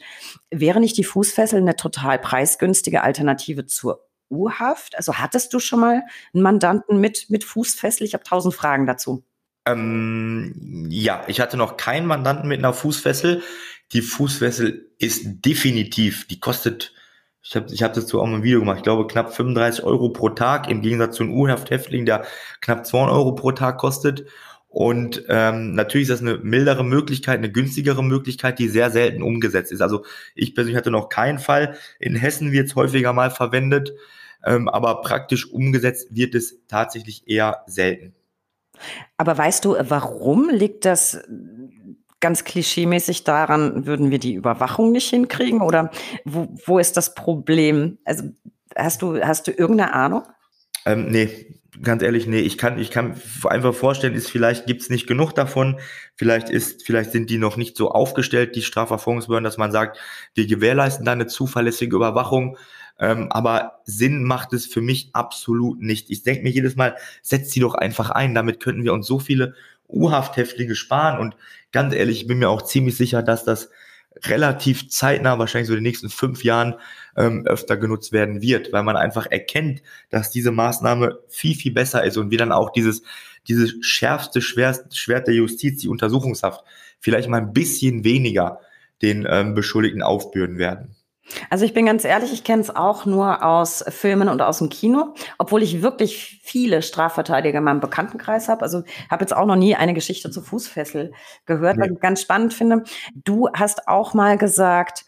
wäre nicht die Fußfessel eine total preisgünstige Alternative zur U-Haft? Also hattest du schon mal einen Mandanten mit, mit Fußfessel? Ich habe tausend Fragen dazu. Ähm, ja, ich hatte noch keinen Mandanten mit einer Fußfessel. Die Fußfessel ist definitiv, die kostet, ich habe ich hab dazu auch mal ein Video gemacht, ich glaube knapp 35 Euro pro Tag, im Gegensatz zu einem U-Haft-Häftling, der knapp 200 Euro pro Tag kostet. Und ähm, natürlich ist das eine mildere Möglichkeit, eine günstigere Möglichkeit, die sehr selten umgesetzt ist. Also ich persönlich hatte noch keinen Fall. In Hessen wird es häufiger mal verwendet, ähm, aber praktisch umgesetzt wird es tatsächlich eher selten. Aber weißt du, warum liegt das ganz klischeemäßig daran, würden wir die Überwachung nicht hinkriegen? Oder wo, wo ist das Problem? Also hast du, hast du irgendeine Ahnung? Ähm, nee, ganz ehrlich, nee, ich kann, ich kann einfach vorstellen, ist vielleicht gibt's nicht genug davon, vielleicht ist, vielleicht sind die noch nicht so aufgestellt, die Strafverfolgungsbehörden, dass man sagt, wir gewährleisten da eine zuverlässige Überwachung. Ähm, aber Sinn macht es für mich absolut nicht. Ich denke mir jedes Mal, setzt sie doch einfach ein. Damit könnten wir uns so viele U-Hafthäftlinge sparen. Und ganz ehrlich, ich bin mir auch ziemlich sicher, dass das relativ zeitnah, wahrscheinlich so in den nächsten fünf Jahren, ähm, öfter genutzt werden wird, weil man einfach erkennt, dass diese Maßnahme viel, viel besser ist und wir dann auch dieses, dieses schärfste Schwert, Schwert der Justiz, die Untersuchungshaft, vielleicht mal ein bisschen weniger den ähm, Beschuldigten aufbürden werden. Also ich bin ganz ehrlich, ich kenne es auch nur aus Filmen und aus dem Kino, obwohl ich wirklich viele Strafverteidiger in meinem Bekanntenkreis habe. Also habe jetzt auch noch nie eine Geschichte zu Fußfessel gehört, nee. was ich ganz spannend finde. Du hast auch mal gesagt,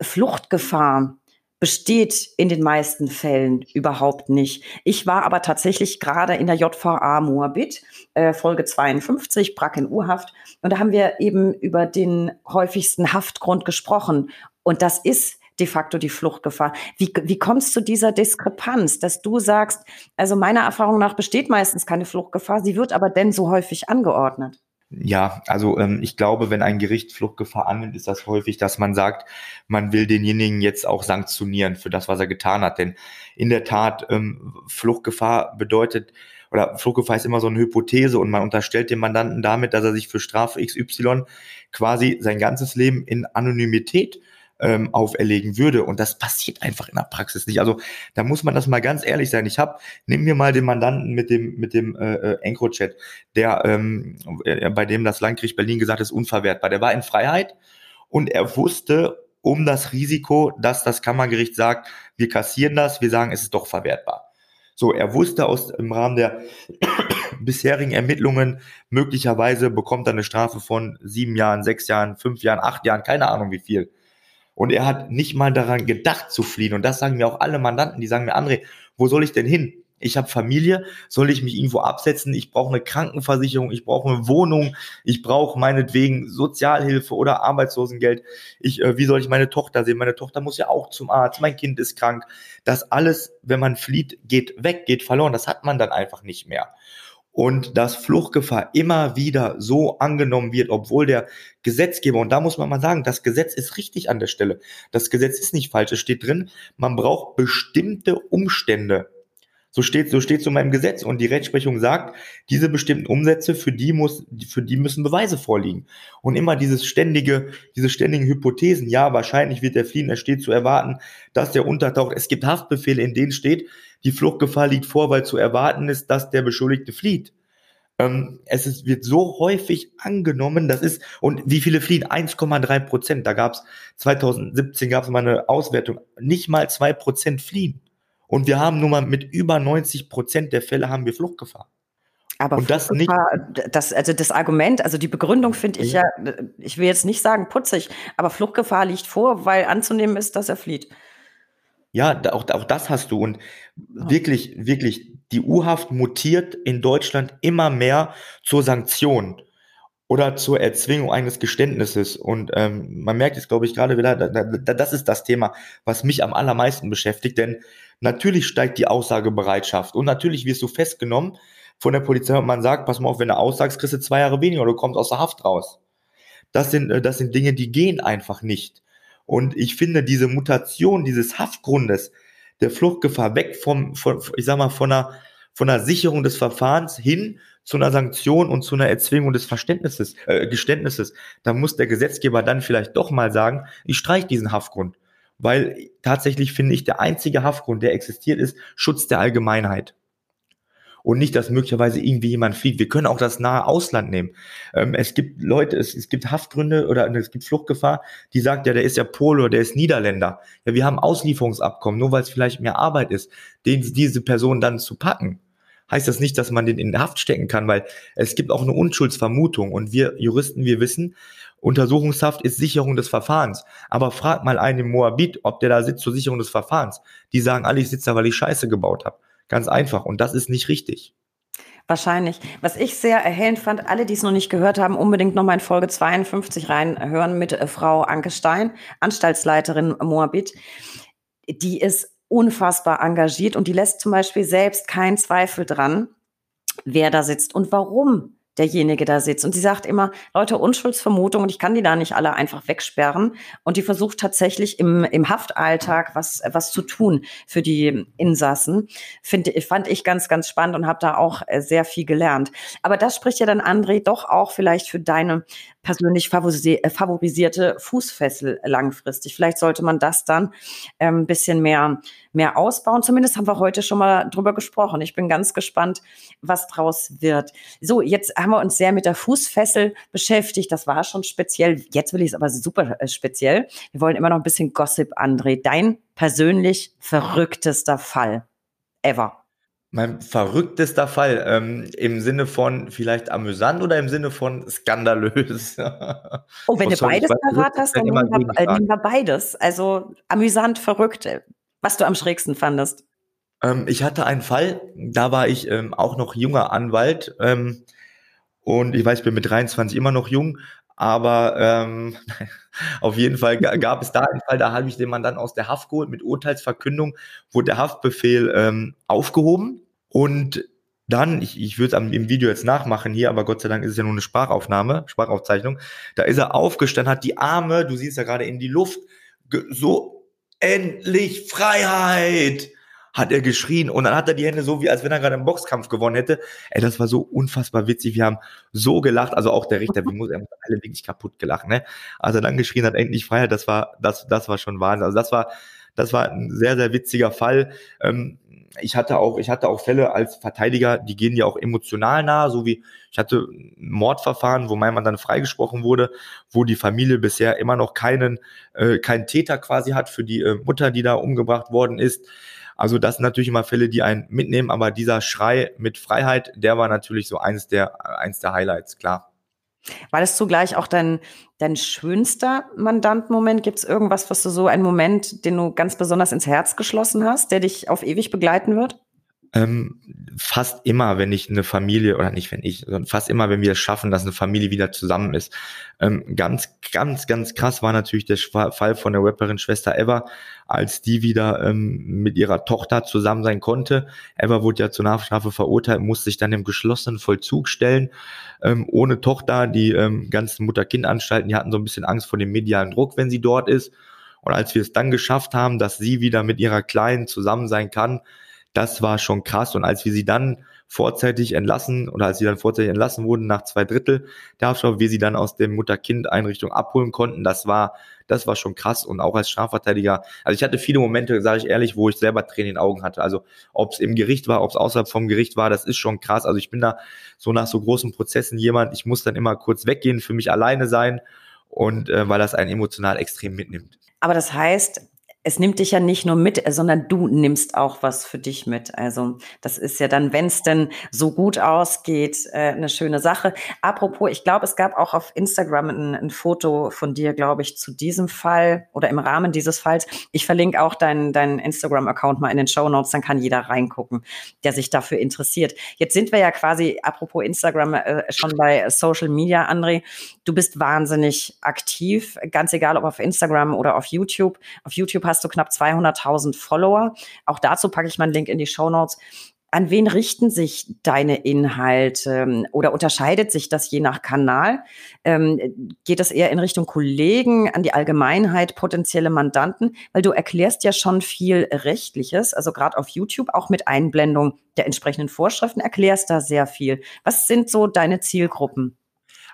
Fluchtgefahr besteht in den meisten Fällen überhaupt nicht. Ich war aber tatsächlich gerade in der JVA Moabit, äh, Folge 52, Brack in Urhaft. Und da haben wir eben über den häufigsten Haftgrund gesprochen. Und das ist de facto die Fluchtgefahr. Wie, wie kommst du zu dieser Diskrepanz, dass du sagst, also meiner Erfahrung nach besteht meistens keine Fluchtgefahr, sie wird aber denn so häufig angeordnet? Ja, also ähm, ich glaube, wenn ein Gericht Fluchtgefahr annimmt, ist das häufig, dass man sagt, man will denjenigen jetzt auch sanktionieren für das, was er getan hat. Denn in der Tat, ähm, Fluchtgefahr bedeutet, oder Fluchtgefahr ist immer so eine Hypothese und man unterstellt dem Mandanten damit, dass er sich für Strafe XY quasi sein ganzes Leben in Anonymität ähm, auferlegen würde. Und das passiert einfach in der Praxis nicht. Also da muss man das mal ganz ehrlich sein. Ich habe, nehmen wir mal den Mandanten mit dem mit dem äh, äh EncroChat, der ähm, äh, bei dem das Landgericht Berlin gesagt ist unverwertbar. Der war in Freiheit und er wusste um das Risiko, dass das Kammergericht sagt, wir kassieren das, wir sagen, es ist doch verwertbar. So, er wusste aus im Rahmen der bisherigen Ermittlungen, möglicherweise bekommt er eine Strafe von sieben Jahren, sechs Jahren, fünf Jahren, acht Jahren, keine Ahnung wie viel. Und er hat nicht mal daran gedacht zu fliehen. Und das sagen mir auch alle Mandanten, die sagen mir, André, wo soll ich denn hin? Ich habe Familie, soll ich mich irgendwo absetzen? Ich brauche eine Krankenversicherung, ich brauche eine Wohnung, ich brauche meinetwegen Sozialhilfe oder Arbeitslosengeld. Ich, äh, wie soll ich meine Tochter sehen? Meine Tochter muss ja auch zum Arzt, mein Kind ist krank. Das alles, wenn man flieht, geht weg, geht verloren. Das hat man dann einfach nicht mehr und dass Fluchtgefahr immer wieder so angenommen wird, obwohl der Gesetzgeber, und da muss man mal sagen, das Gesetz ist richtig an der Stelle. Das Gesetz ist nicht falsch. Es steht drin, man braucht bestimmte Umstände. So steht, so steht in meinem Gesetz. Und die Rechtsprechung sagt, diese bestimmten Umsätze, für die muss, für die müssen Beweise vorliegen. Und immer dieses ständige, diese ständigen Hypothesen, ja, wahrscheinlich wird der fliehen, es steht zu erwarten, dass der untertaucht. Es gibt Haftbefehle, in denen steht, die Fluchtgefahr liegt vor, weil zu erwarten ist, dass der Beschuldigte flieht. Ähm, es ist, wird so häufig angenommen, das ist, und wie viele fliehen? 1,3 Prozent. Da gab es 2017 gab es mal eine Auswertung, nicht mal zwei Prozent fliehen. Und wir haben nun mal mit über 90 Prozent der Fälle haben wir Fluchtgefahr. Aber und das nicht. Das, also das Argument, also die Begründung finde ich ja, ich will jetzt nicht sagen putzig, aber Fluchtgefahr liegt vor, weil anzunehmen ist, dass er flieht. Ja, auch, auch das hast du. Und wirklich, wirklich, die U-Haft mutiert in Deutschland immer mehr zur Sanktion oder zur Erzwingung eines Geständnisses. Und ähm, man merkt jetzt, glaube ich, gerade wieder, da, da, das ist das Thema, was mich am allermeisten beschäftigt. Denn natürlich steigt die Aussagebereitschaft und natürlich wirst du festgenommen von der Polizei und man sagt, pass mal auf, wenn du aussagst, kriegst du zwei Jahre weniger oder du kommst aus der Haft raus. Das sind, äh, das sind Dinge, die gehen einfach nicht. Und ich finde diese Mutation dieses Haftgrundes der Fluchtgefahr weg vom, von, ich sag mal, von einer, von einer Sicherung des Verfahrens hin zu einer Sanktion und zu einer Erzwingung des Verständnisses, äh, Geständnisses. Da muss der Gesetzgeber dann vielleicht doch mal sagen, ich streiche diesen Haftgrund. Weil tatsächlich finde ich, der einzige Haftgrund, der existiert, ist Schutz der Allgemeinheit und nicht, dass möglicherweise irgendwie jemand flieht. Wir können auch das nahe Ausland nehmen. Ähm, es gibt Leute, es, es gibt Haftgründe oder es gibt Fluchtgefahr, die sagt, ja, der ist ja Pole, der ist Niederländer. Ja, wir haben Auslieferungsabkommen, nur weil es vielleicht mehr Arbeit ist, den, diese Person dann zu packen heißt das nicht, dass man den in Haft stecken kann, weil es gibt auch eine Unschuldsvermutung und wir Juristen, wir wissen, Untersuchungshaft ist Sicherung des Verfahrens. Aber frag mal einen im Moabit, ob der da sitzt zur Sicherung des Verfahrens. Die sagen alle, ich sitze da, weil ich Scheiße gebaut habe. Ganz einfach. Und das ist nicht richtig. Wahrscheinlich. Was ich sehr erhellend fand, alle, die es noch nicht gehört haben, unbedingt nochmal in Folge 52 reinhören mit äh, Frau Anke Stein, Anstaltsleiterin Moabit. Die ist unfassbar engagiert und die lässt zum Beispiel selbst keinen Zweifel dran, wer da sitzt und warum derjenige da sitzt. Und sie sagt immer, Leute, Unschuldsvermutung und ich kann die da nicht alle einfach wegsperren. Und die versucht tatsächlich im, im Haftalltag was, was zu tun für die Insassen. Finde, fand ich ganz, ganz spannend und habe da auch äh, sehr viel gelernt. Aber das spricht ja dann, André, doch auch vielleicht für deine persönlich äh, favorisierte Fußfessel langfristig. Vielleicht sollte man das dann ein ähm, bisschen mehr, mehr ausbauen. Zumindest haben wir heute schon mal drüber gesprochen. Ich bin ganz gespannt, was draus wird. So, jetzt haben wir uns sehr mit der Fußfessel beschäftigt. Das war schon speziell. Jetzt will ich es aber super äh, speziell. Wir wollen immer noch ein bisschen Gossip, André. Dein persönlich verrücktester Fall ever. Mein verrücktester Fall ähm, im Sinne von vielleicht amüsant oder im Sinne von skandalös? Oh, wenn du beides parat hast, dann nehmen wir, äh, nehmen wir, beides. Also amüsant, verrückt. Was du am schrägsten fandest? Ähm, ich hatte einen Fall, da war ich ähm, auch noch junger Anwalt ähm, und ich weiß, ich bin mit 23 immer noch jung, aber ähm, auf jeden Fall gab es da einen Fall, da habe ich den Mann dann aus der Haft geholt mit Urteilsverkündung, wurde der Haftbefehl ähm, aufgehoben und dann, ich, ich würde es im Video jetzt nachmachen hier, aber Gott sei Dank ist es ja nur eine Sprachaufnahme, Sprachaufzeichnung. Da ist er aufgestanden, hat die Arme, du siehst ja gerade in die Luft, so endlich Freiheit hat er geschrien und dann hat er die Hände so, wie als wenn er gerade einen Boxkampf gewonnen hätte. Ey, das war so unfassbar witzig. Wir haben so gelacht, also auch der Richter, wir muss, er muss alle wirklich kaputt gelacht, ne? Also dann geschrien hat, endlich Freiheit, das war, das, das war schon Wahnsinn. Also das war, das war ein sehr, sehr witziger Fall. Ähm, ich hatte auch, ich hatte auch Fälle als Verteidiger, die gehen ja auch emotional nahe, so wie ich hatte ein Mordverfahren, wo mein Mann dann freigesprochen wurde, wo die Familie bisher immer noch keinen, äh, keinen Täter quasi hat für die äh, Mutter, die da umgebracht worden ist. Also das sind natürlich immer Fälle, die einen mitnehmen, aber dieser Schrei mit Freiheit, der war natürlich so eins der, eins der Highlights, klar. War das zugleich auch dein, dein schönster Mandantenmoment? Gibt es irgendwas, was du so, einen Moment, den du ganz besonders ins Herz geschlossen hast, der dich auf ewig begleiten wird? Ähm, fast immer, wenn ich eine Familie, oder nicht wenn ich, sondern fast immer, wenn wir es schaffen, dass eine Familie wieder zusammen ist. Ähm, ganz, ganz, ganz krass war natürlich der Fall von der Rapperin Schwester Eva, als die wieder ähm, mit ihrer Tochter zusammen sein konnte. Eva wurde ja zur Nachstrafe verurteilt, musste sich dann im geschlossenen Vollzug stellen, ähm, ohne Tochter. Die ähm, ganzen Mutter-Kind-Anstalten, die hatten so ein bisschen Angst vor dem medialen Druck, wenn sie dort ist. Und als wir es dann geschafft haben, dass sie wieder mit ihrer Kleinen zusammen sein kann, das war schon krass. Und als wir sie dann vorzeitig entlassen oder als sie dann vorzeitig entlassen wurden nach zwei Drittel der Haftstrafe, wir sie dann aus der Mutter-Kind-Einrichtung abholen konnten, das war, das war schon krass. Und auch als Strafverteidiger, also ich hatte viele Momente, sage ich ehrlich, wo ich selber Tränen in den Augen hatte. Also ob es im Gericht war, ob es außerhalb vom Gericht war, das ist schon krass. Also ich bin da so nach so großen Prozessen jemand, ich muss dann immer kurz weggehen, für mich alleine sein und äh, weil das einen emotional extrem mitnimmt. Aber das heißt, es nimmt dich ja nicht nur mit, sondern du nimmst auch was für dich mit. Also das ist ja dann, wenn es denn so gut ausgeht, äh, eine schöne Sache. Apropos, ich glaube, es gab auch auf Instagram ein, ein Foto von dir, glaube ich, zu diesem Fall oder im Rahmen dieses Falls. Ich verlinke auch deinen dein Instagram-Account mal in den Show Notes, dann kann jeder reingucken, der sich dafür interessiert. Jetzt sind wir ja quasi, apropos Instagram, äh, schon bei Social Media, André. Du bist wahnsinnig aktiv, ganz egal ob auf Instagram oder auf YouTube. Auf YouTube hast hast du knapp 200.000 Follower. Auch dazu packe ich meinen Link in die Show Notes. An wen richten sich deine Inhalte oder unterscheidet sich das je nach Kanal? Ähm, geht es eher in Richtung Kollegen, an die Allgemeinheit, potenzielle Mandanten? Weil du erklärst ja schon viel Rechtliches, also gerade auf YouTube, auch mit Einblendung der entsprechenden Vorschriften erklärst da sehr viel. Was sind so deine Zielgruppen?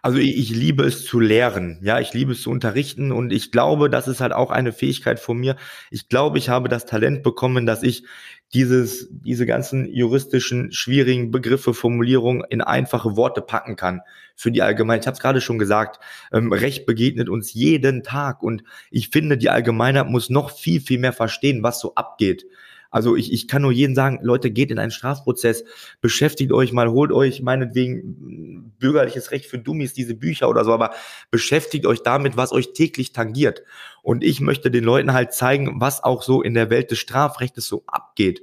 Also ich, ich liebe es zu lehren, ja, ich liebe es zu unterrichten und ich glaube, das ist halt auch eine Fähigkeit von mir. Ich glaube, ich habe das Talent bekommen, dass ich dieses, diese ganzen juristischen, schwierigen Begriffe, Formulierungen in einfache Worte packen kann für die Allgemeinheit. Ich habe es gerade schon gesagt, ähm, Recht begegnet uns jeden Tag und ich finde, die Allgemeinheit muss noch viel, viel mehr verstehen, was so abgeht. Also ich, ich kann nur jedem sagen, Leute, geht in einen Strafprozess, beschäftigt euch mal, holt euch meinetwegen bürgerliches Recht für Dummies, diese Bücher oder so, aber beschäftigt euch damit, was euch täglich tangiert. Und ich möchte den Leuten halt zeigen, was auch so in der Welt des Strafrechtes so abgeht.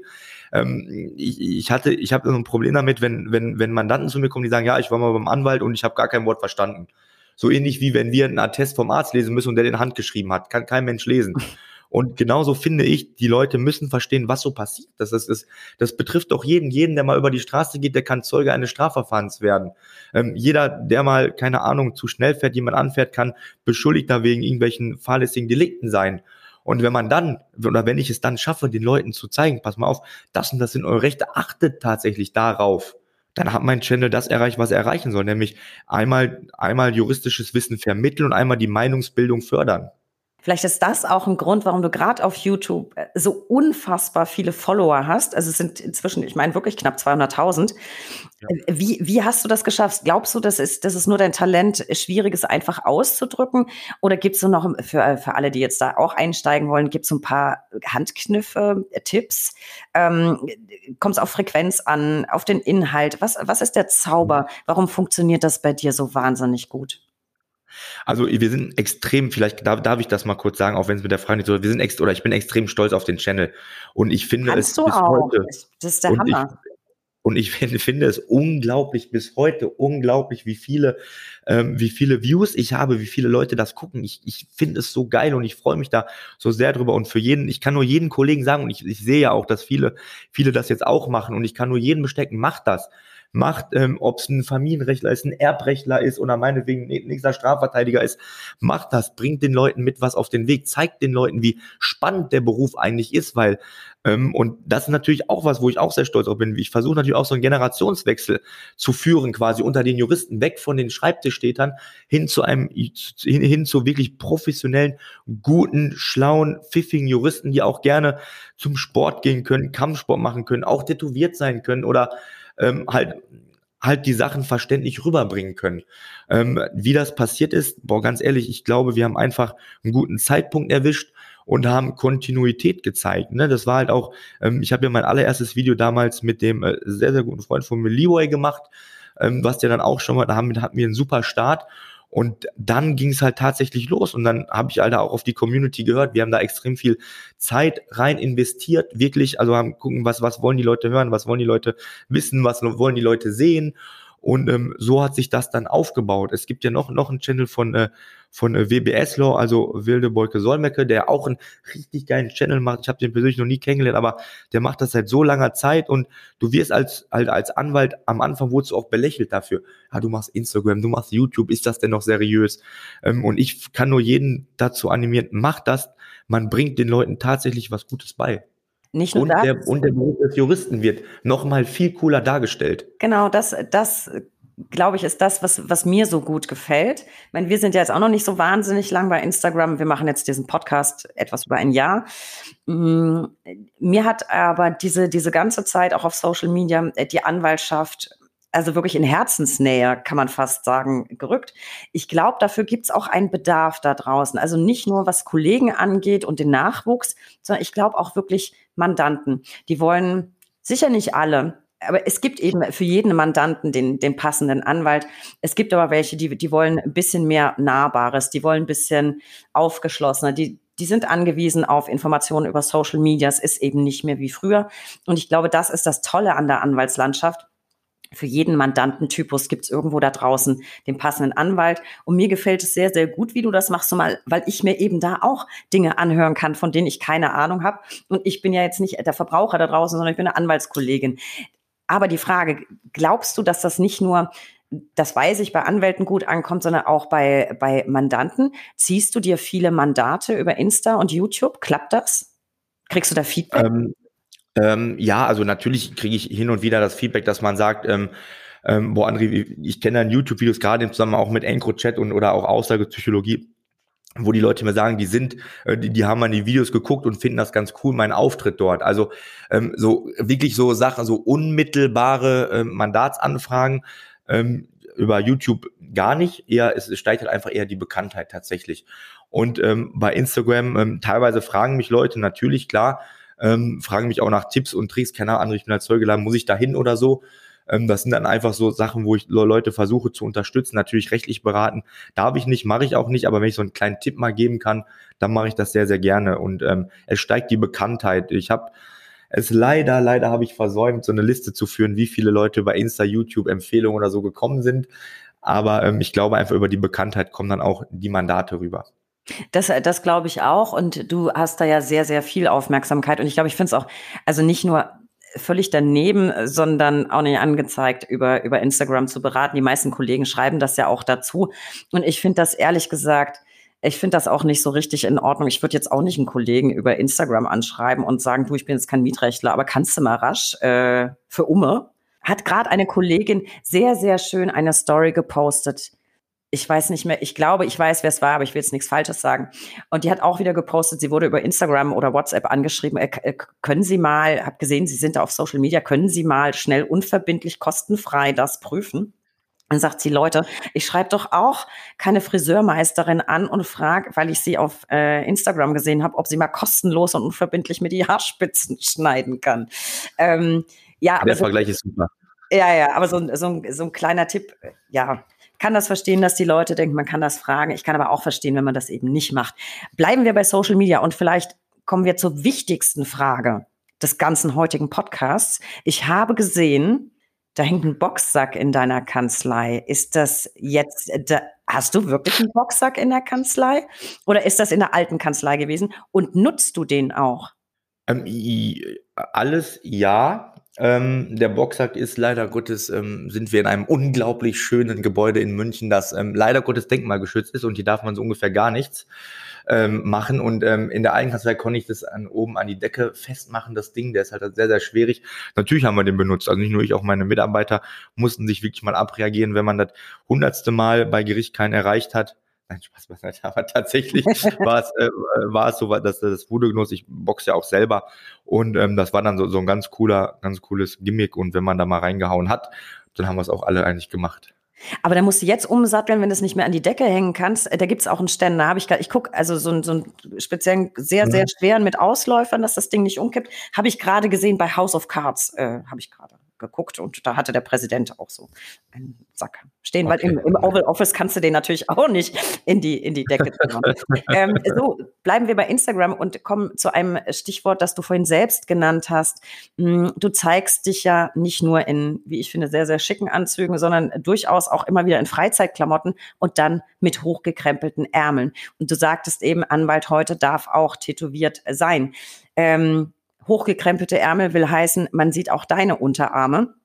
Ähm, ich, ich hatte, ich habe so ein Problem damit, wenn, wenn, wenn Mandanten zu mir kommen, die sagen, ja, ich war mal beim Anwalt und ich habe gar kein Wort verstanden. So ähnlich wie wenn wir einen Attest vom Arzt lesen müssen und der den Hand geschrieben hat. Kann kein Mensch lesen. Und genauso finde ich, die Leute müssen verstehen, was so passiert. Das, ist, das, das betrifft doch jeden, jeden, der mal über die Straße geht, der kann Zeuge eines Strafverfahrens werden. Ähm, jeder, der mal, keine Ahnung, zu schnell fährt, jemand anfährt, kann Beschuldigter wegen irgendwelchen fahrlässigen Delikten sein. Und wenn man dann, oder wenn ich es dann schaffe, den Leuten zu zeigen, pass mal auf, das und das sind eure Rechte, achtet tatsächlich darauf dann hat mein Channel das erreicht, was er erreichen soll, nämlich einmal, einmal juristisches Wissen vermitteln und einmal die Meinungsbildung fördern. Vielleicht ist das auch ein Grund, warum du gerade auf YouTube äh, so unfassbar viele Follower hast. Also es sind inzwischen, ich meine wirklich knapp 200.000. Ja. Äh, wie, wie hast du das geschafft? Glaubst du, das ist, das ist nur dein Talent, Schwieriges einfach auszudrücken? Oder gibt es noch für, äh, für alle, die jetzt da auch einsteigen wollen, gibt es ein paar Handkniffe, Tipps? Ähm, Kommt es auf Frequenz an, auf den Inhalt? Was, was ist der Zauber? Warum funktioniert das bei dir so wahnsinnig gut? Also wir sind extrem, vielleicht darf, darf ich das mal kurz sagen, auch wenn es mit der Frage nicht so, wir sind extra oder ich bin extrem stolz auf den Channel und ich finde Kannst es du bis auch. heute Das ist der Hammer. Ich, und ich finde, finde es unglaublich bis heute, unglaublich, wie viele, ähm, wie viele Views ich habe, wie viele Leute das gucken. Ich, ich finde es so geil und ich freue mich da so sehr drüber. Und für jeden, ich kann nur jeden Kollegen sagen, und ich, ich sehe ja auch, dass viele, viele das jetzt auch machen. Und ich kann nur jeden bestecken, macht das macht, ähm, ob es ein Familienrechtler ist, ein Erbrechtler ist oder meinetwegen ein nächster Strafverteidiger ist, macht das, bringt den Leuten mit was auf den Weg, zeigt den Leuten, wie spannend der Beruf eigentlich ist, weil ähm, und das ist natürlich auch was, wo ich auch sehr stolz drauf bin. Ich versuche natürlich auch so einen Generationswechsel zu führen, quasi unter den Juristen, weg von den Schreibtischstätern hin zu einem, hin, hin zu wirklich professionellen, guten, schlauen, pfiffigen Juristen, die auch gerne zum Sport gehen können, Kampfsport machen können, auch tätowiert sein können oder ähm, halt halt die Sachen verständlich rüberbringen können. Ähm, wie das passiert ist, boah, ganz ehrlich, ich glaube, wir haben einfach einen guten Zeitpunkt erwischt und haben Kontinuität gezeigt. Ne? Das war halt auch, ähm, ich habe ja mein allererstes Video damals mit dem äh, sehr, sehr guten Freund von mir, Leroy, gemacht, ähm, was der dann auch schon mal, da haben, hatten wir einen super Start und dann ging es halt tatsächlich los und dann habe ich halt auch auf die Community gehört. Wir haben da extrem viel Zeit rein investiert, wirklich. Also haben gucken, was was wollen die Leute hören, was wollen die Leute wissen, was wollen die Leute sehen und ähm, so hat sich das dann aufgebaut. Es gibt ja noch, noch einen Channel von, äh, von äh, WBS Law, also Wilde Bolke Solmecke, der auch einen richtig geilen Channel macht. Ich habe den persönlich noch nie kennengelernt, aber der macht das seit so langer Zeit und du wirst als, halt als Anwalt, am Anfang wurdest du auch belächelt dafür. Ja, du machst Instagram, du machst YouTube, ist das denn noch seriös? Ähm, und ich kann nur jeden dazu animieren, mach das. Man bringt den Leuten tatsächlich was Gutes bei. Nicht nur und, das. der, und der Beruf des Juristen wird nochmal viel cooler dargestellt. Genau, das, das glaube ich, ist das, was, was mir so gut gefällt. Ich meine, wir sind ja jetzt auch noch nicht so wahnsinnig lang bei Instagram. Wir machen jetzt diesen Podcast etwas über ein Jahr. Mm, mir hat aber diese, diese ganze Zeit auch auf Social Media äh, die Anwaltschaft also wirklich in Herzensnähe, kann man fast sagen, gerückt. Ich glaube, dafür gibt es auch einen Bedarf da draußen. Also nicht nur was Kollegen angeht und den Nachwuchs, sondern ich glaube auch wirklich Mandanten. Die wollen sicher nicht alle, aber es gibt eben für jeden Mandanten den, den passenden Anwalt. Es gibt aber welche, die, die wollen ein bisschen mehr Nahbares, die wollen ein bisschen aufgeschlossener, die, die sind angewiesen auf Informationen über Social Media. Es ist eben nicht mehr wie früher. Und ich glaube, das ist das Tolle an der Anwaltslandschaft für jeden Mandantentypus gibt's irgendwo da draußen den passenden Anwalt. Und mir gefällt es sehr, sehr gut, wie du das machst, mal, weil ich mir eben da auch Dinge anhören kann, von denen ich keine Ahnung habe. Und ich bin ja jetzt nicht der Verbraucher da draußen, sondern ich bin eine Anwaltskollegin. Aber die Frage, glaubst du, dass das nicht nur, das weiß ich, bei Anwälten gut ankommt, sondern auch bei, bei Mandanten? Ziehst du dir viele Mandate über Insta und YouTube? Klappt das? Kriegst du da Feedback? Ähm, ähm, ja, also natürlich kriege ich hin und wieder das Feedback, dass man sagt, ähm, ähm, boah, André, ich kenne dann YouTube-Videos gerade im Zusammenhang auch mit EncroChat und oder auch Aussagepsychologie, wo die Leute mir sagen, die sind, äh, die, die haben mal die Videos geguckt und finden das ganz cool, mein Auftritt dort. Also ähm, so wirklich so Sachen, so unmittelbare äh, Mandatsanfragen ähm, über YouTube gar nicht. Eher, es steigt halt einfach eher die Bekanntheit tatsächlich. Und ähm, bei Instagram ähm, teilweise fragen mich Leute natürlich klar, ähm, fragen mich auch nach Tipps und Tricks, keine Ahnung, ich bin als Zeuge geladen, muss ich da hin oder so? Ähm, das sind dann einfach so Sachen, wo ich Leute versuche zu unterstützen, natürlich rechtlich beraten. Darf ich nicht, mache ich auch nicht, aber wenn ich so einen kleinen Tipp mal geben kann, dann mache ich das sehr, sehr gerne. Und ähm, es steigt die Bekanntheit. Ich habe es leider, leider habe ich versäumt, so eine Liste zu führen, wie viele Leute bei Insta, YouTube, Empfehlungen oder so gekommen sind. Aber ähm, ich glaube einfach über die Bekanntheit kommen dann auch die Mandate rüber. Das, das glaube ich auch. Und du hast da ja sehr, sehr viel Aufmerksamkeit. Und ich glaube, ich finde es auch, also nicht nur völlig daneben, sondern auch nicht angezeigt, über, über Instagram zu beraten. Die meisten Kollegen schreiben das ja auch dazu. Und ich finde das ehrlich gesagt, ich finde das auch nicht so richtig in Ordnung. Ich würde jetzt auch nicht einen Kollegen über Instagram anschreiben und sagen, du, ich bin jetzt kein Mietrechtler, aber kannst du mal rasch äh, für Umme? Hat gerade eine Kollegin sehr, sehr schön eine Story gepostet ich weiß nicht mehr, ich glaube, ich weiß, wer es war, aber ich will jetzt nichts Falsches sagen. Und die hat auch wieder gepostet, sie wurde über Instagram oder WhatsApp angeschrieben, äh, äh, können Sie mal, hab gesehen, Sie sind da auf Social Media, können Sie mal schnell unverbindlich, kostenfrei das prüfen? Dann sagt sie, Leute, ich schreibe doch auch keine Friseurmeisterin an und frage, weil ich sie auf äh, Instagram gesehen habe, ob sie mal kostenlos und unverbindlich mir die Haarspitzen schneiden kann. Ähm, ja, Der Vergleich ist super. Ja, ja, aber so, so, so ein kleiner Tipp, ja, kann das verstehen, dass die Leute denken, man kann das fragen. Ich kann aber auch verstehen, wenn man das eben nicht macht. Bleiben wir bei Social Media und vielleicht kommen wir zur wichtigsten Frage des ganzen heutigen Podcasts. Ich habe gesehen, da hängt ein Boxsack in deiner Kanzlei. Ist das jetzt, da, hast du wirklich einen Boxsack in der Kanzlei? Oder ist das in der alten Kanzlei gewesen? Und nutzt du den auch? Ähm, alles ja. Ähm, der Boxsack ist leider Gottes, ähm, sind wir in einem unglaublich schönen Gebäude in München, das ähm, leider Gottes denkmalgeschützt ist und hier darf man so ungefähr gar nichts ähm, machen. Und ähm, in der Eigenkanzlei konnte ich das an, oben an die Decke festmachen, das Ding, der ist halt sehr, sehr schwierig. Natürlich haben wir den benutzt. Also nicht nur ich, auch meine Mitarbeiter mussten sich wirklich mal abreagieren, wenn man das hundertste Mal bei Gericht keinen erreicht hat Nein, Spaß beiseite, aber tatsächlich war es, äh, war es so, dass das Voodoo-Genuss, ich boxe ja auch selber und ähm, das war dann so, so ein ganz cooler, ganz cooles Gimmick und wenn man da mal reingehauen hat, dann haben wir es auch alle eigentlich gemacht. Aber da musst du jetzt umsatteln, wenn du es nicht mehr an die Decke hängen kannst. Äh, da gibt's auch einen Ständer. Hab ich ich guck also so, ein, so einen speziellen, sehr, sehr mhm. schweren mit Ausläufern, dass das Ding nicht umkippt. Habe ich gerade gesehen bei House of Cards, äh, habe ich gerade geguckt und da hatte der Präsident auch so einen Sack stehen, okay. weil im, im, Oval Office kannst du den natürlich auch nicht in die, in die Decke ähm, so, bleiben wir bei Instagram und kommen zu einem Stichwort, das du vorhin selbst genannt hast. Hm, du zeigst dich ja nicht nur in, wie ich finde, sehr, sehr schicken Anzügen, sondern durchaus auch immer wieder in Freizeitklamotten und dann mit hochgekrempelten Ärmeln. Und du sagtest eben, Anwalt heute darf auch tätowiert sein. Ähm, hochgekrempelte Ärmel will heißen, man sieht auch deine Unterarme.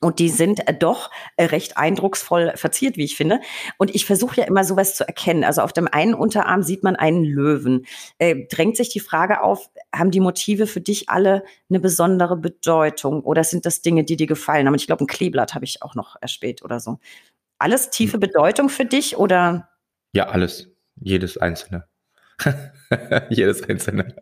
Und die sind äh, doch äh, recht eindrucksvoll verziert, wie ich finde. Und ich versuche ja immer sowas zu erkennen. Also auf dem einen Unterarm sieht man einen Löwen. Äh, drängt sich die Frage auf, haben die Motive für dich alle eine besondere Bedeutung? Oder sind das Dinge, die dir gefallen haben? Ich glaube, ein Kleeblatt habe ich auch noch erspäht oder so. Alles tiefe hm. Bedeutung für dich oder? Ja, alles. Jedes einzelne. Jedes einzelne.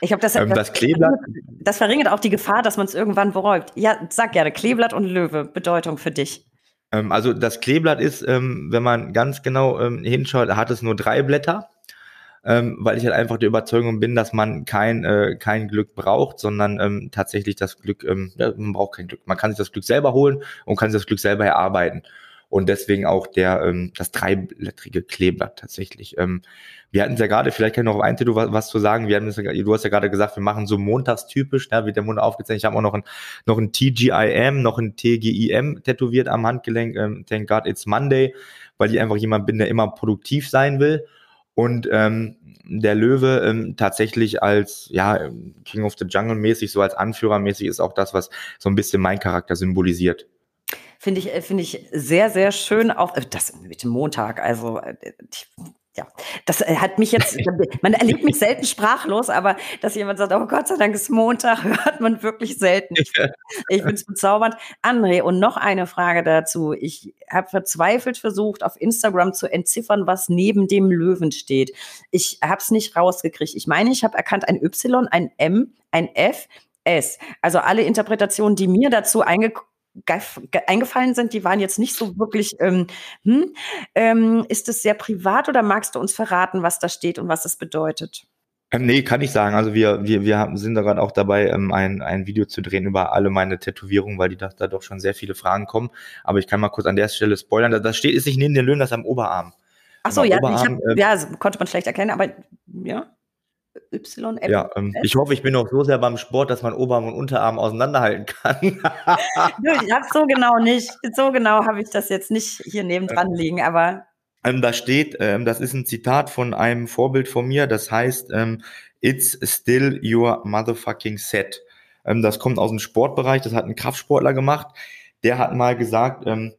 Ich glaube, das, ähm, das, das, Kleeblatt. Das verringert auch die Gefahr, dass man es irgendwann bereut. Ja, sag gerne, Kleeblatt und Löwe, Bedeutung für dich. Ähm, also das Kleeblatt ist, ähm, wenn man ganz genau ähm, hinschaut, hat es nur drei Blätter, ähm, weil ich halt einfach der Überzeugung bin, dass man kein, äh, kein Glück braucht, sondern ähm, tatsächlich das Glück, ja, man braucht kein Glück. Man kann sich das Glück selber holen und kann sich das Glück selber erarbeiten und deswegen auch der ähm, das dreiblättrige Kleeblatt tatsächlich. Ähm, wir hatten es ja gerade, vielleicht kann ich noch ein Tattoo was, was zu sagen. Wir haben das, du hast ja gerade gesagt, wir machen so montagstypisch, da wird der Mund aufgezeichnet. Ich habe auch noch ein, noch ein TGIM, noch ein TGIM tätowiert am Handgelenk. Ähm, thank God it's Monday, weil ich einfach jemand bin, der immer produktiv sein will. Und ähm, der Löwe ähm, tatsächlich als ja King of the Jungle mäßig, so als Anführer mäßig ist auch das, was so ein bisschen mein Charakter symbolisiert. Finde ich, äh, finde ich sehr, sehr schön. Auch äh, das mit dem Montag. Also äh, ich, ja, das hat mich jetzt, man erlebt mich selten sprachlos, aber dass jemand sagt, oh Gott sei Dank ist Montag, hört man wirklich selten. Ich, finde es bezaubernd. André, und noch eine Frage dazu. Ich habe verzweifelt versucht, auf Instagram zu entziffern, was neben dem Löwen steht. Ich habe es nicht rausgekriegt. Ich meine, ich habe erkannt ein Y, ein M, ein F, S. Also alle Interpretationen, die mir dazu eingekommen eingefallen sind, die waren jetzt nicht so wirklich, ähm, hm, ähm, ist es sehr privat oder magst du uns verraten, was da steht und was es bedeutet? Ähm, nee, kann ich sagen. Also wir, wir, wir sind da gerade auch dabei, ähm, ein, ein Video zu drehen über alle meine Tätowierungen, weil die da, da doch schon sehr viele Fragen kommen. Aber ich kann mal kurz an der Stelle spoilern. Da, da steht, ist nicht neben den Löwen, das am Oberarm. Ach so, ja, Oberarm, hab, äh, ja, konnte man schlecht erkennen, aber ja. Y, Ja, ähm, ich hoffe, ich bin noch so sehr beim Sport, dass man Oberarm und Unterarm auseinanderhalten kann. Ich habe so genau nicht. So genau habe ich das jetzt nicht hier nebendran liegen, aber. Ähm, da steht, ähm, das ist ein Zitat von einem Vorbild von mir, das heißt, ähm, It's still your motherfucking set. Ähm, das kommt aus dem Sportbereich, das hat ein Kraftsportler gemacht. Der hat mal gesagt, ähm,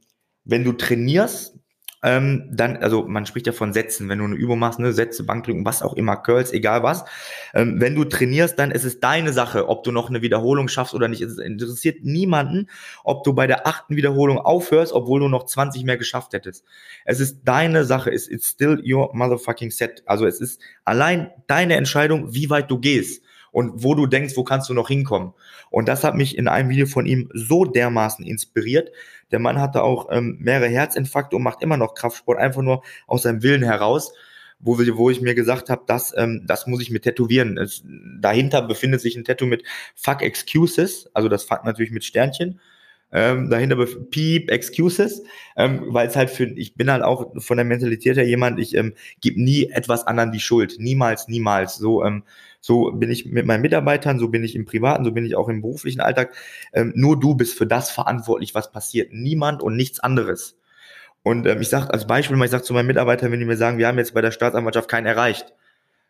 wenn du trainierst, ähm, dann, also man spricht ja von Sätzen, wenn du eine Übung machst, ne, Sätze, Bankdrücken, was auch immer, Curls, egal was. Ähm, wenn du trainierst, dann ist es deine Sache, ob du noch eine Wiederholung schaffst oder nicht. Es interessiert niemanden, ob du bei der achten Wiederholung aufhörst, obwohl du noch 20 mehr geschafft hättest. Es ist deine Sache, it's, it's still your motherfucking set. Also es ist allein deine Entscheidung, wie weit du gehst und wo du denkst, wo kannst du noch hinkommen. Und das hat mich in einem Video von ihm so dermaßen inspiriert. Der Mann hatte auch ähm, mehrere Herzinfarkte und macht immer noch Kraftsport, einfach nur aus seinem Willen heraus, wo, wo ich mir gesagt habe, das, ähm, das muss ich mit tätowieren. Es, dahinter befindet sich ein Tattoo mit Fuck Excuses, also das Fuck natürlich mit Sternchen. ähm, dahinter Piep, Excuses, ähm, weil es halt für, ich bin halt auch von der Mentalität her jemand, ich ähm, gebe nie etwas anderen die Schuld. Niemals, niemals. So, ähm, so bin ich mit meinen Mitarbeitern, so bin ich im privaten, so bin ich auch im beruflichen Alltag. Ähm, nur du bist für das verantwortlich, was passiert. Niemand und nichts anderes. Und ähm, ich sage als Beispiel, ich sage zu meinen Mitarbeitern, wenn die mir sagen, wir haben jetzt bei der Staatsanwaltschaft keinen erreicht,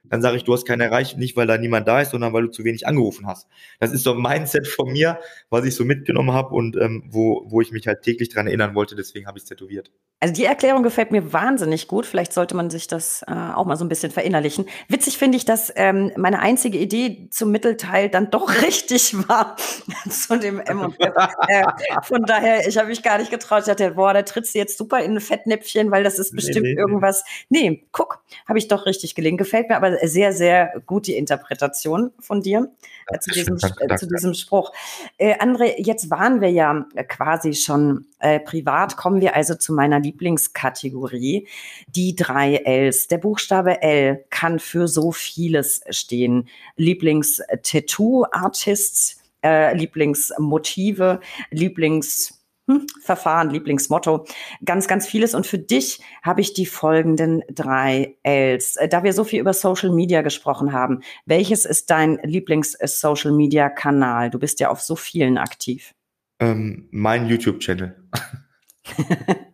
dann sage ich, du hast keinen erreicht, nicht weil da niemand da ist, sondern weil du zu wenig angerufen hast. Das ist so ein Mindset von mir, was ich so mitgenommen habe und ähm, wo, wo ich mich halt täglich dran erinnern wollte, deswegen habe ich es tätowiert. Also die Erklärung gefällt mir wahnsinnig gut. Vielleicht sollte man sich das äh, auch mal so ein bisschen verinnerlichen. Witzig finde ich, dass ähm, meine einzige Idee zum Mittelteil dann doch richtig war zu dem M und F. Äh, von daher, ich habe mich gar nicht getraut. Ich dachte, boah, da trittst du jetzt super in ein Fettnäpfchen, weil das ist bestimmt nee, nee, irgendwas. Nee, guck, habe ich doch richtig gelingen. Gefällt mir aber sehr, sehr gut die Interpretation von dir äh, zu, diesem, äh, zu diesem Spruch. Äh, André, jetzt waren wir ja quasi schon äh, privat, kommen wir also zu meiner Lieblingskategorie, die drei Ls. Der Buchstabe L kann für so vieles stehen. Lieblings-Tattoo-Artists, äh, Lieblingsmotive, Lieblings hm, Verfahren, Lieblingsmotto, ganz, ganz vieles. Und für dich habe ich die folgenden drei Ls. Äh, da wir so viel über Social Media gesprochen haben, welches ist dein Lieblings-Social Media-Kanal? Du bist ja auf so vielen aktiv. Ähm, mein YouTube-Channel.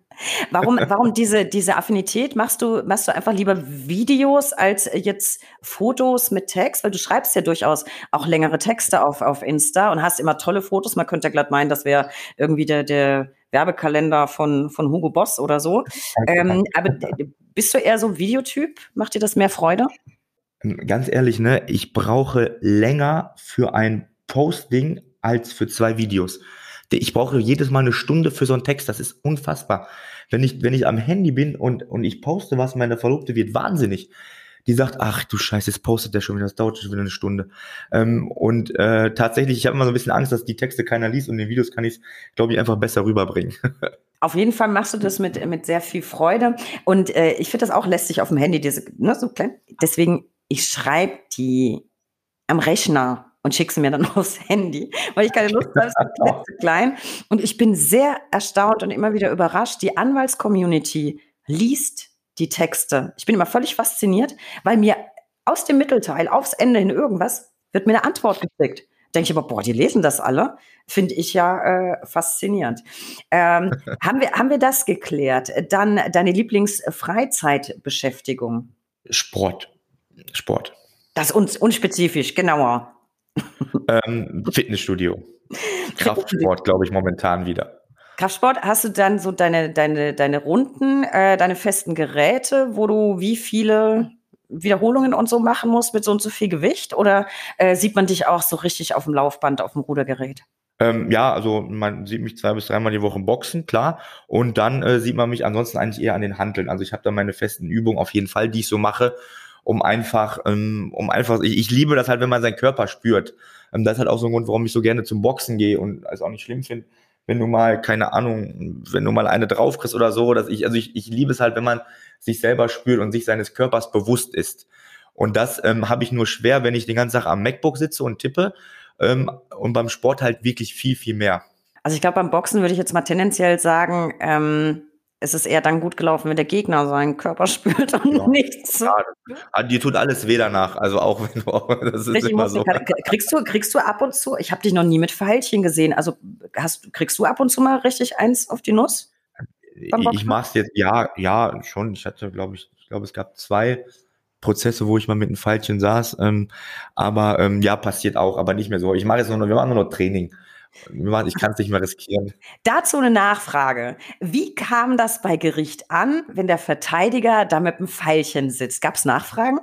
Warum, warum diese, diese Affinität? Machst du, machst du einfach lieber Videos als jetzt Fotos mit Text? Weil du schreibst ja durchaus auch längere Texte auf, auf Insta und hast immer tolle Fotos. Man könnte ja glatt meinen, das wäre irgendwie der, der Werbekalender von, von Hugo Boss oder so. Ähm, aber bist du eher so Videotyp? Macht dir das mehr Freude? Ganz ehrlich, ne, ich brauche länger für ein Posting als für zwei Videos. Ich brauche jedes Mal eine Stunde für so einen Text. Das ist unfassbar. Wenn ich, wenn ich am Handy bin und, und ich poste was, meine Verlobte wird wahnsinnig. Die sagt, ach du Scheiße, jetzt postet der schon wieder, das dauert schon wieder eine Stunde. Ähm, und äh, tatsächlich, ich habe immer so ein bisschen Angst, dass die Texte keiner liest und in den Videos kann ich glaube ich, einfach besser rüberbringen. Auf jeden Fall machst du das mit, mit sehr viel Freude. Und äh, ich finde das auch lästig auf dem Handy, diese, ne, so klein. Deswegen, ich schreibe die am Rechner und schicke sie mir dann aufs Handy, weil ich keine Lust habe, es ist klein. Und ich bin sehr erstaunt und immer wieder überrascht. Die Anwaltscommunity liest die Texte. Ich bin immer völlig fasziniert, weil mir aus dem Mittelteil aufs Ende hin irgendwas wird mir eine Antwort gekriegt. Denke ich aber, boah, die lesen das alle. Finde ich ja äh, faszinierend. Ähm, haben, wir, haben wir das geklärt? Dann deine Lieblingsfreizeitbeschäftigung? Sport. Sport. Das uns unspezifisch, genauer ähm, Fitnessstudio. Kraftsport, glaube ich, momentan wieder. Kraftsport, hast du dann so deine, deine, deine Runden, äh, deine festen Geräte, wo du wie viele Wiederholungen und so machen musst mit so und so viel Gewicht? Oder äh, sieht man dich auch so richtig auf dem Laufband, auf dem Rudergerät? Ähm, ja, also man sieht mich zwei bis dreimal die Woche boxen, klar. Und dann äh, sieht man mich ansonsten eigentlich eher an den Handeln. Also ich habe da meine festen Übungen auf jeden Fall, die ich so mache um einfach, ähm, um einfach, ich, ich liebe das halt, wenn man seinen Körper spürt. Ähm, das ist halt auch so ein Grund, warum ich so gerne zum Boxen gehe und es auch nicht schlimm finde, wenn du mal, keine Ahnung, wenn du mal eine draufkriegst oder so, dass ich, also ich, ich liebe es halt, wenn man sich selber spürt und sich seines Körpers bewusst ist. Und das ähm, habe ich nur schwer, wenn ich den ganzen Tag am MacBook sitze und tippe ähm, und beim Sport halt wirklich viel, viel mehr. Also ich glaube, beim Boxen würde ich jetzt mal tendenziell sagen, ähm, es ist eher dann gut gelaufen, wenn der Gegner seinen Körper spürt und ja. nichts. Ja, ah, dir tut alles weh danach, also auch wenn du auch, das ist immer so. Kriegst du, kriegst du ab und zu, ich habe dich noch nie mit Pfeilchen gesehen, also hast, kriegst du ab und zu mal richtig eins auf die Nuss? Ich mach's jetzt, ja, ja, schon. Ich hatte, glaube ich, ich glaube, es gab zwei Prozesse, wo ich mal mit einem Pfeilchen saß. Ähm, aber ähm, ja, passiert auch, aber nicht mehr so. Ich mache jetzt nur noch, wir machen nur noch Training. Ich kann es nicht mehr riskieren. Dazu eine Nachfrage. Wie kam das bei Gericht an, wenn der Verteidiger da mit einem Pfeilchen sitzt? Gab es Nachfragen?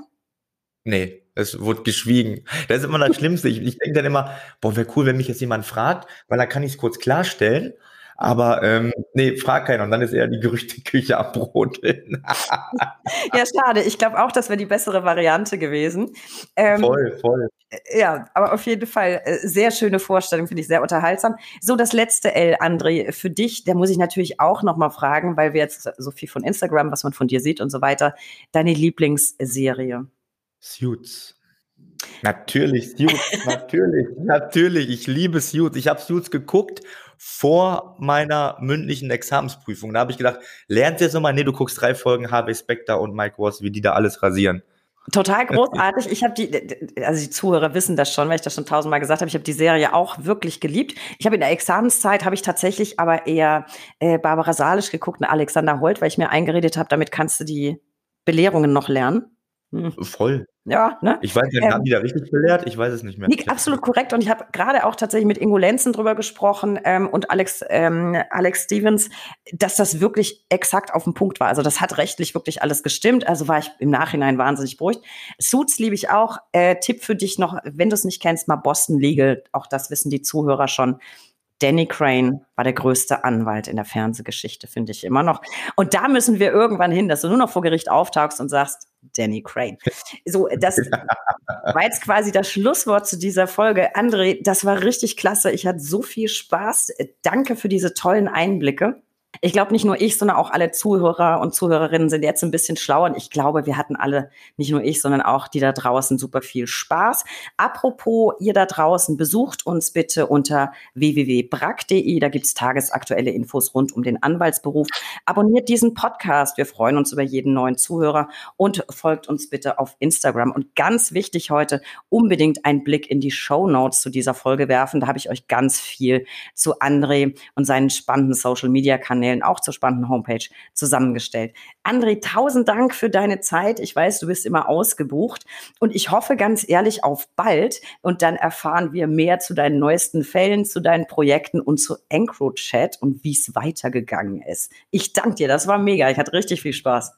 Nee, es wurde geschwiegen. Das ist immer das Schlimmste. Ich, ich denke dann immer, boah, wäre cool, wenn mich jetzt jemand fragt, weil dann kann ich es kurz klarstellen. Aber ähm, nee, frag keiner. Und dann ist eher die Gerüchteküche am Brodeln. ja, schade. Ich glaube auch, das wäre die bessere Variante gewesen. Ähm, voll, voll. Äh, ja, aber auf jeden Fall äh, sehr schöne Vorstellung, finde ich sehr unterhaltsam. So, das letzte L, André, für dich, da muss ich natürlich auch noch mal fragen, weil wir jetzt so viel von Instagram, was man von dir sieht und so weiter, deine Lieblingsserie? Suits. Natürlich, Suits, natürlich, natürlich. Ich liebe Suits. Ich habe Suits geguckt vor meiner mündlichen Examensprüfung. Da habe ich gedacht, lernst du jetzt nochmal? Nee, du guckst drei Folgen Harvey Specter und Mike Ross, wie die da alles rasieren. Total großartig. Ich habe die, also die Zuhörer wissen das schon, weil ich das schon tausendmal gesagt habe. Ich habe die Serie auch wirklich geliebt. Ich habe in der Examenszeit habe ich tatsächlich aber eher äh, Barbara Salisch geguckt und Alexander Holt, weil ich mir eingeredet habe, damit kannst du die Belehrungen noch lernen. Hm. Voll. Ja, ne? Ich weiß nicht, ähm, haben die da richtig belehrt? Ich weiß es nicht mehr. Nee, absolut korrekt. Und ich habe gerade auch tatsächlich mit Ingo Lenzen drüber gesprochen ähm, und Alex, ähm, Alex Stevens, dass das wirklich exakt auf den Punkt war. Also das hat rechtlich wirklich alles gestimmt. Also war ich im Nachhinein wahnsinnig beruhigt. Suits liebe ich auch. Äh, Tipp für dich noch, wenn du es nicht kennst, mal Boston Legal. Auch das wissen die Zuhörer schon. Danny Crane war der größte Anwalt in der Fernsehgeschichte, finde ich immer noch. Und da müssen wir irgendwann hin, dass du nur noch vor Gericht auftauchst und sagst, Danny Crane. So, das war jetzt quasi das Schlusswort zu dieser Folge. André, das war richtig klasse. Ich hatte so viel Spaß. Danke für diese tollen Einblicke. Ich glaube, nicht nur ich, sondern auch alle Zuhörer und Zuhörerinnen sind jetzt ein bisschen schlauer. Und ich glaube, wir hatten alle, nicht nur ich, sondern auch die da draußen super viel Spaß. Apropos, ihr da draußen, besucht uns bitte unter www.brack.de. Da gibt's tagesaktuelle Infos rund um den Anwaltsberuf. Abonniert diesen Podcast. Wir freuen uns über jeden neuen Zuhörer und folgt uns bitte auf Instagram. Und ganz wichtig heute, unbedingt einen Blick in die Show Notes zu dieser Folge werfen. Da habe ich euch ganz viel zu André und seinen spannenden Social Media Kanälen Kanälen, auch zur spannenden Homepage zusammengestellt. André, tausend Dank für deine Zeit. Ich weiß, du bist immer ausgebucht und ich hoffe ganz ehrlich auf bald und dann erfahren wir mehr zu deinen neuesten Fällen, zu deinen Projekten und zu EncroChat und wie es weitergegangen ist. Ich danke dir, das war mega. Ich hatte richtig viel Spaß.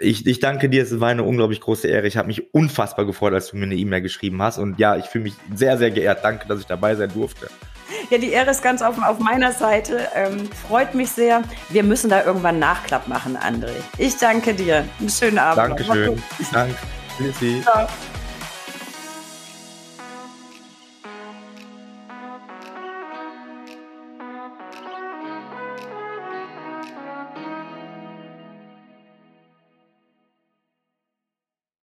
Ich, ich danke dir, es war eine unglaublich große Ehre. Ich habe mich unfassbar gefreut, als du mir eine E-Mail geschrieben hast. Und ja, ich fühle mich sehr, sehr geehrt. Danke, dass ich dabei sein durfte. Ja, die Ehre ist ganz auf, auf meiner Seite. Ähm, freut mich sehr. Wir müssen da irgendwann Nachklapp machen, André. Ich danke dir. Einen schönen Abend. Dankeschön. Danke. Tschüssi. Ciao.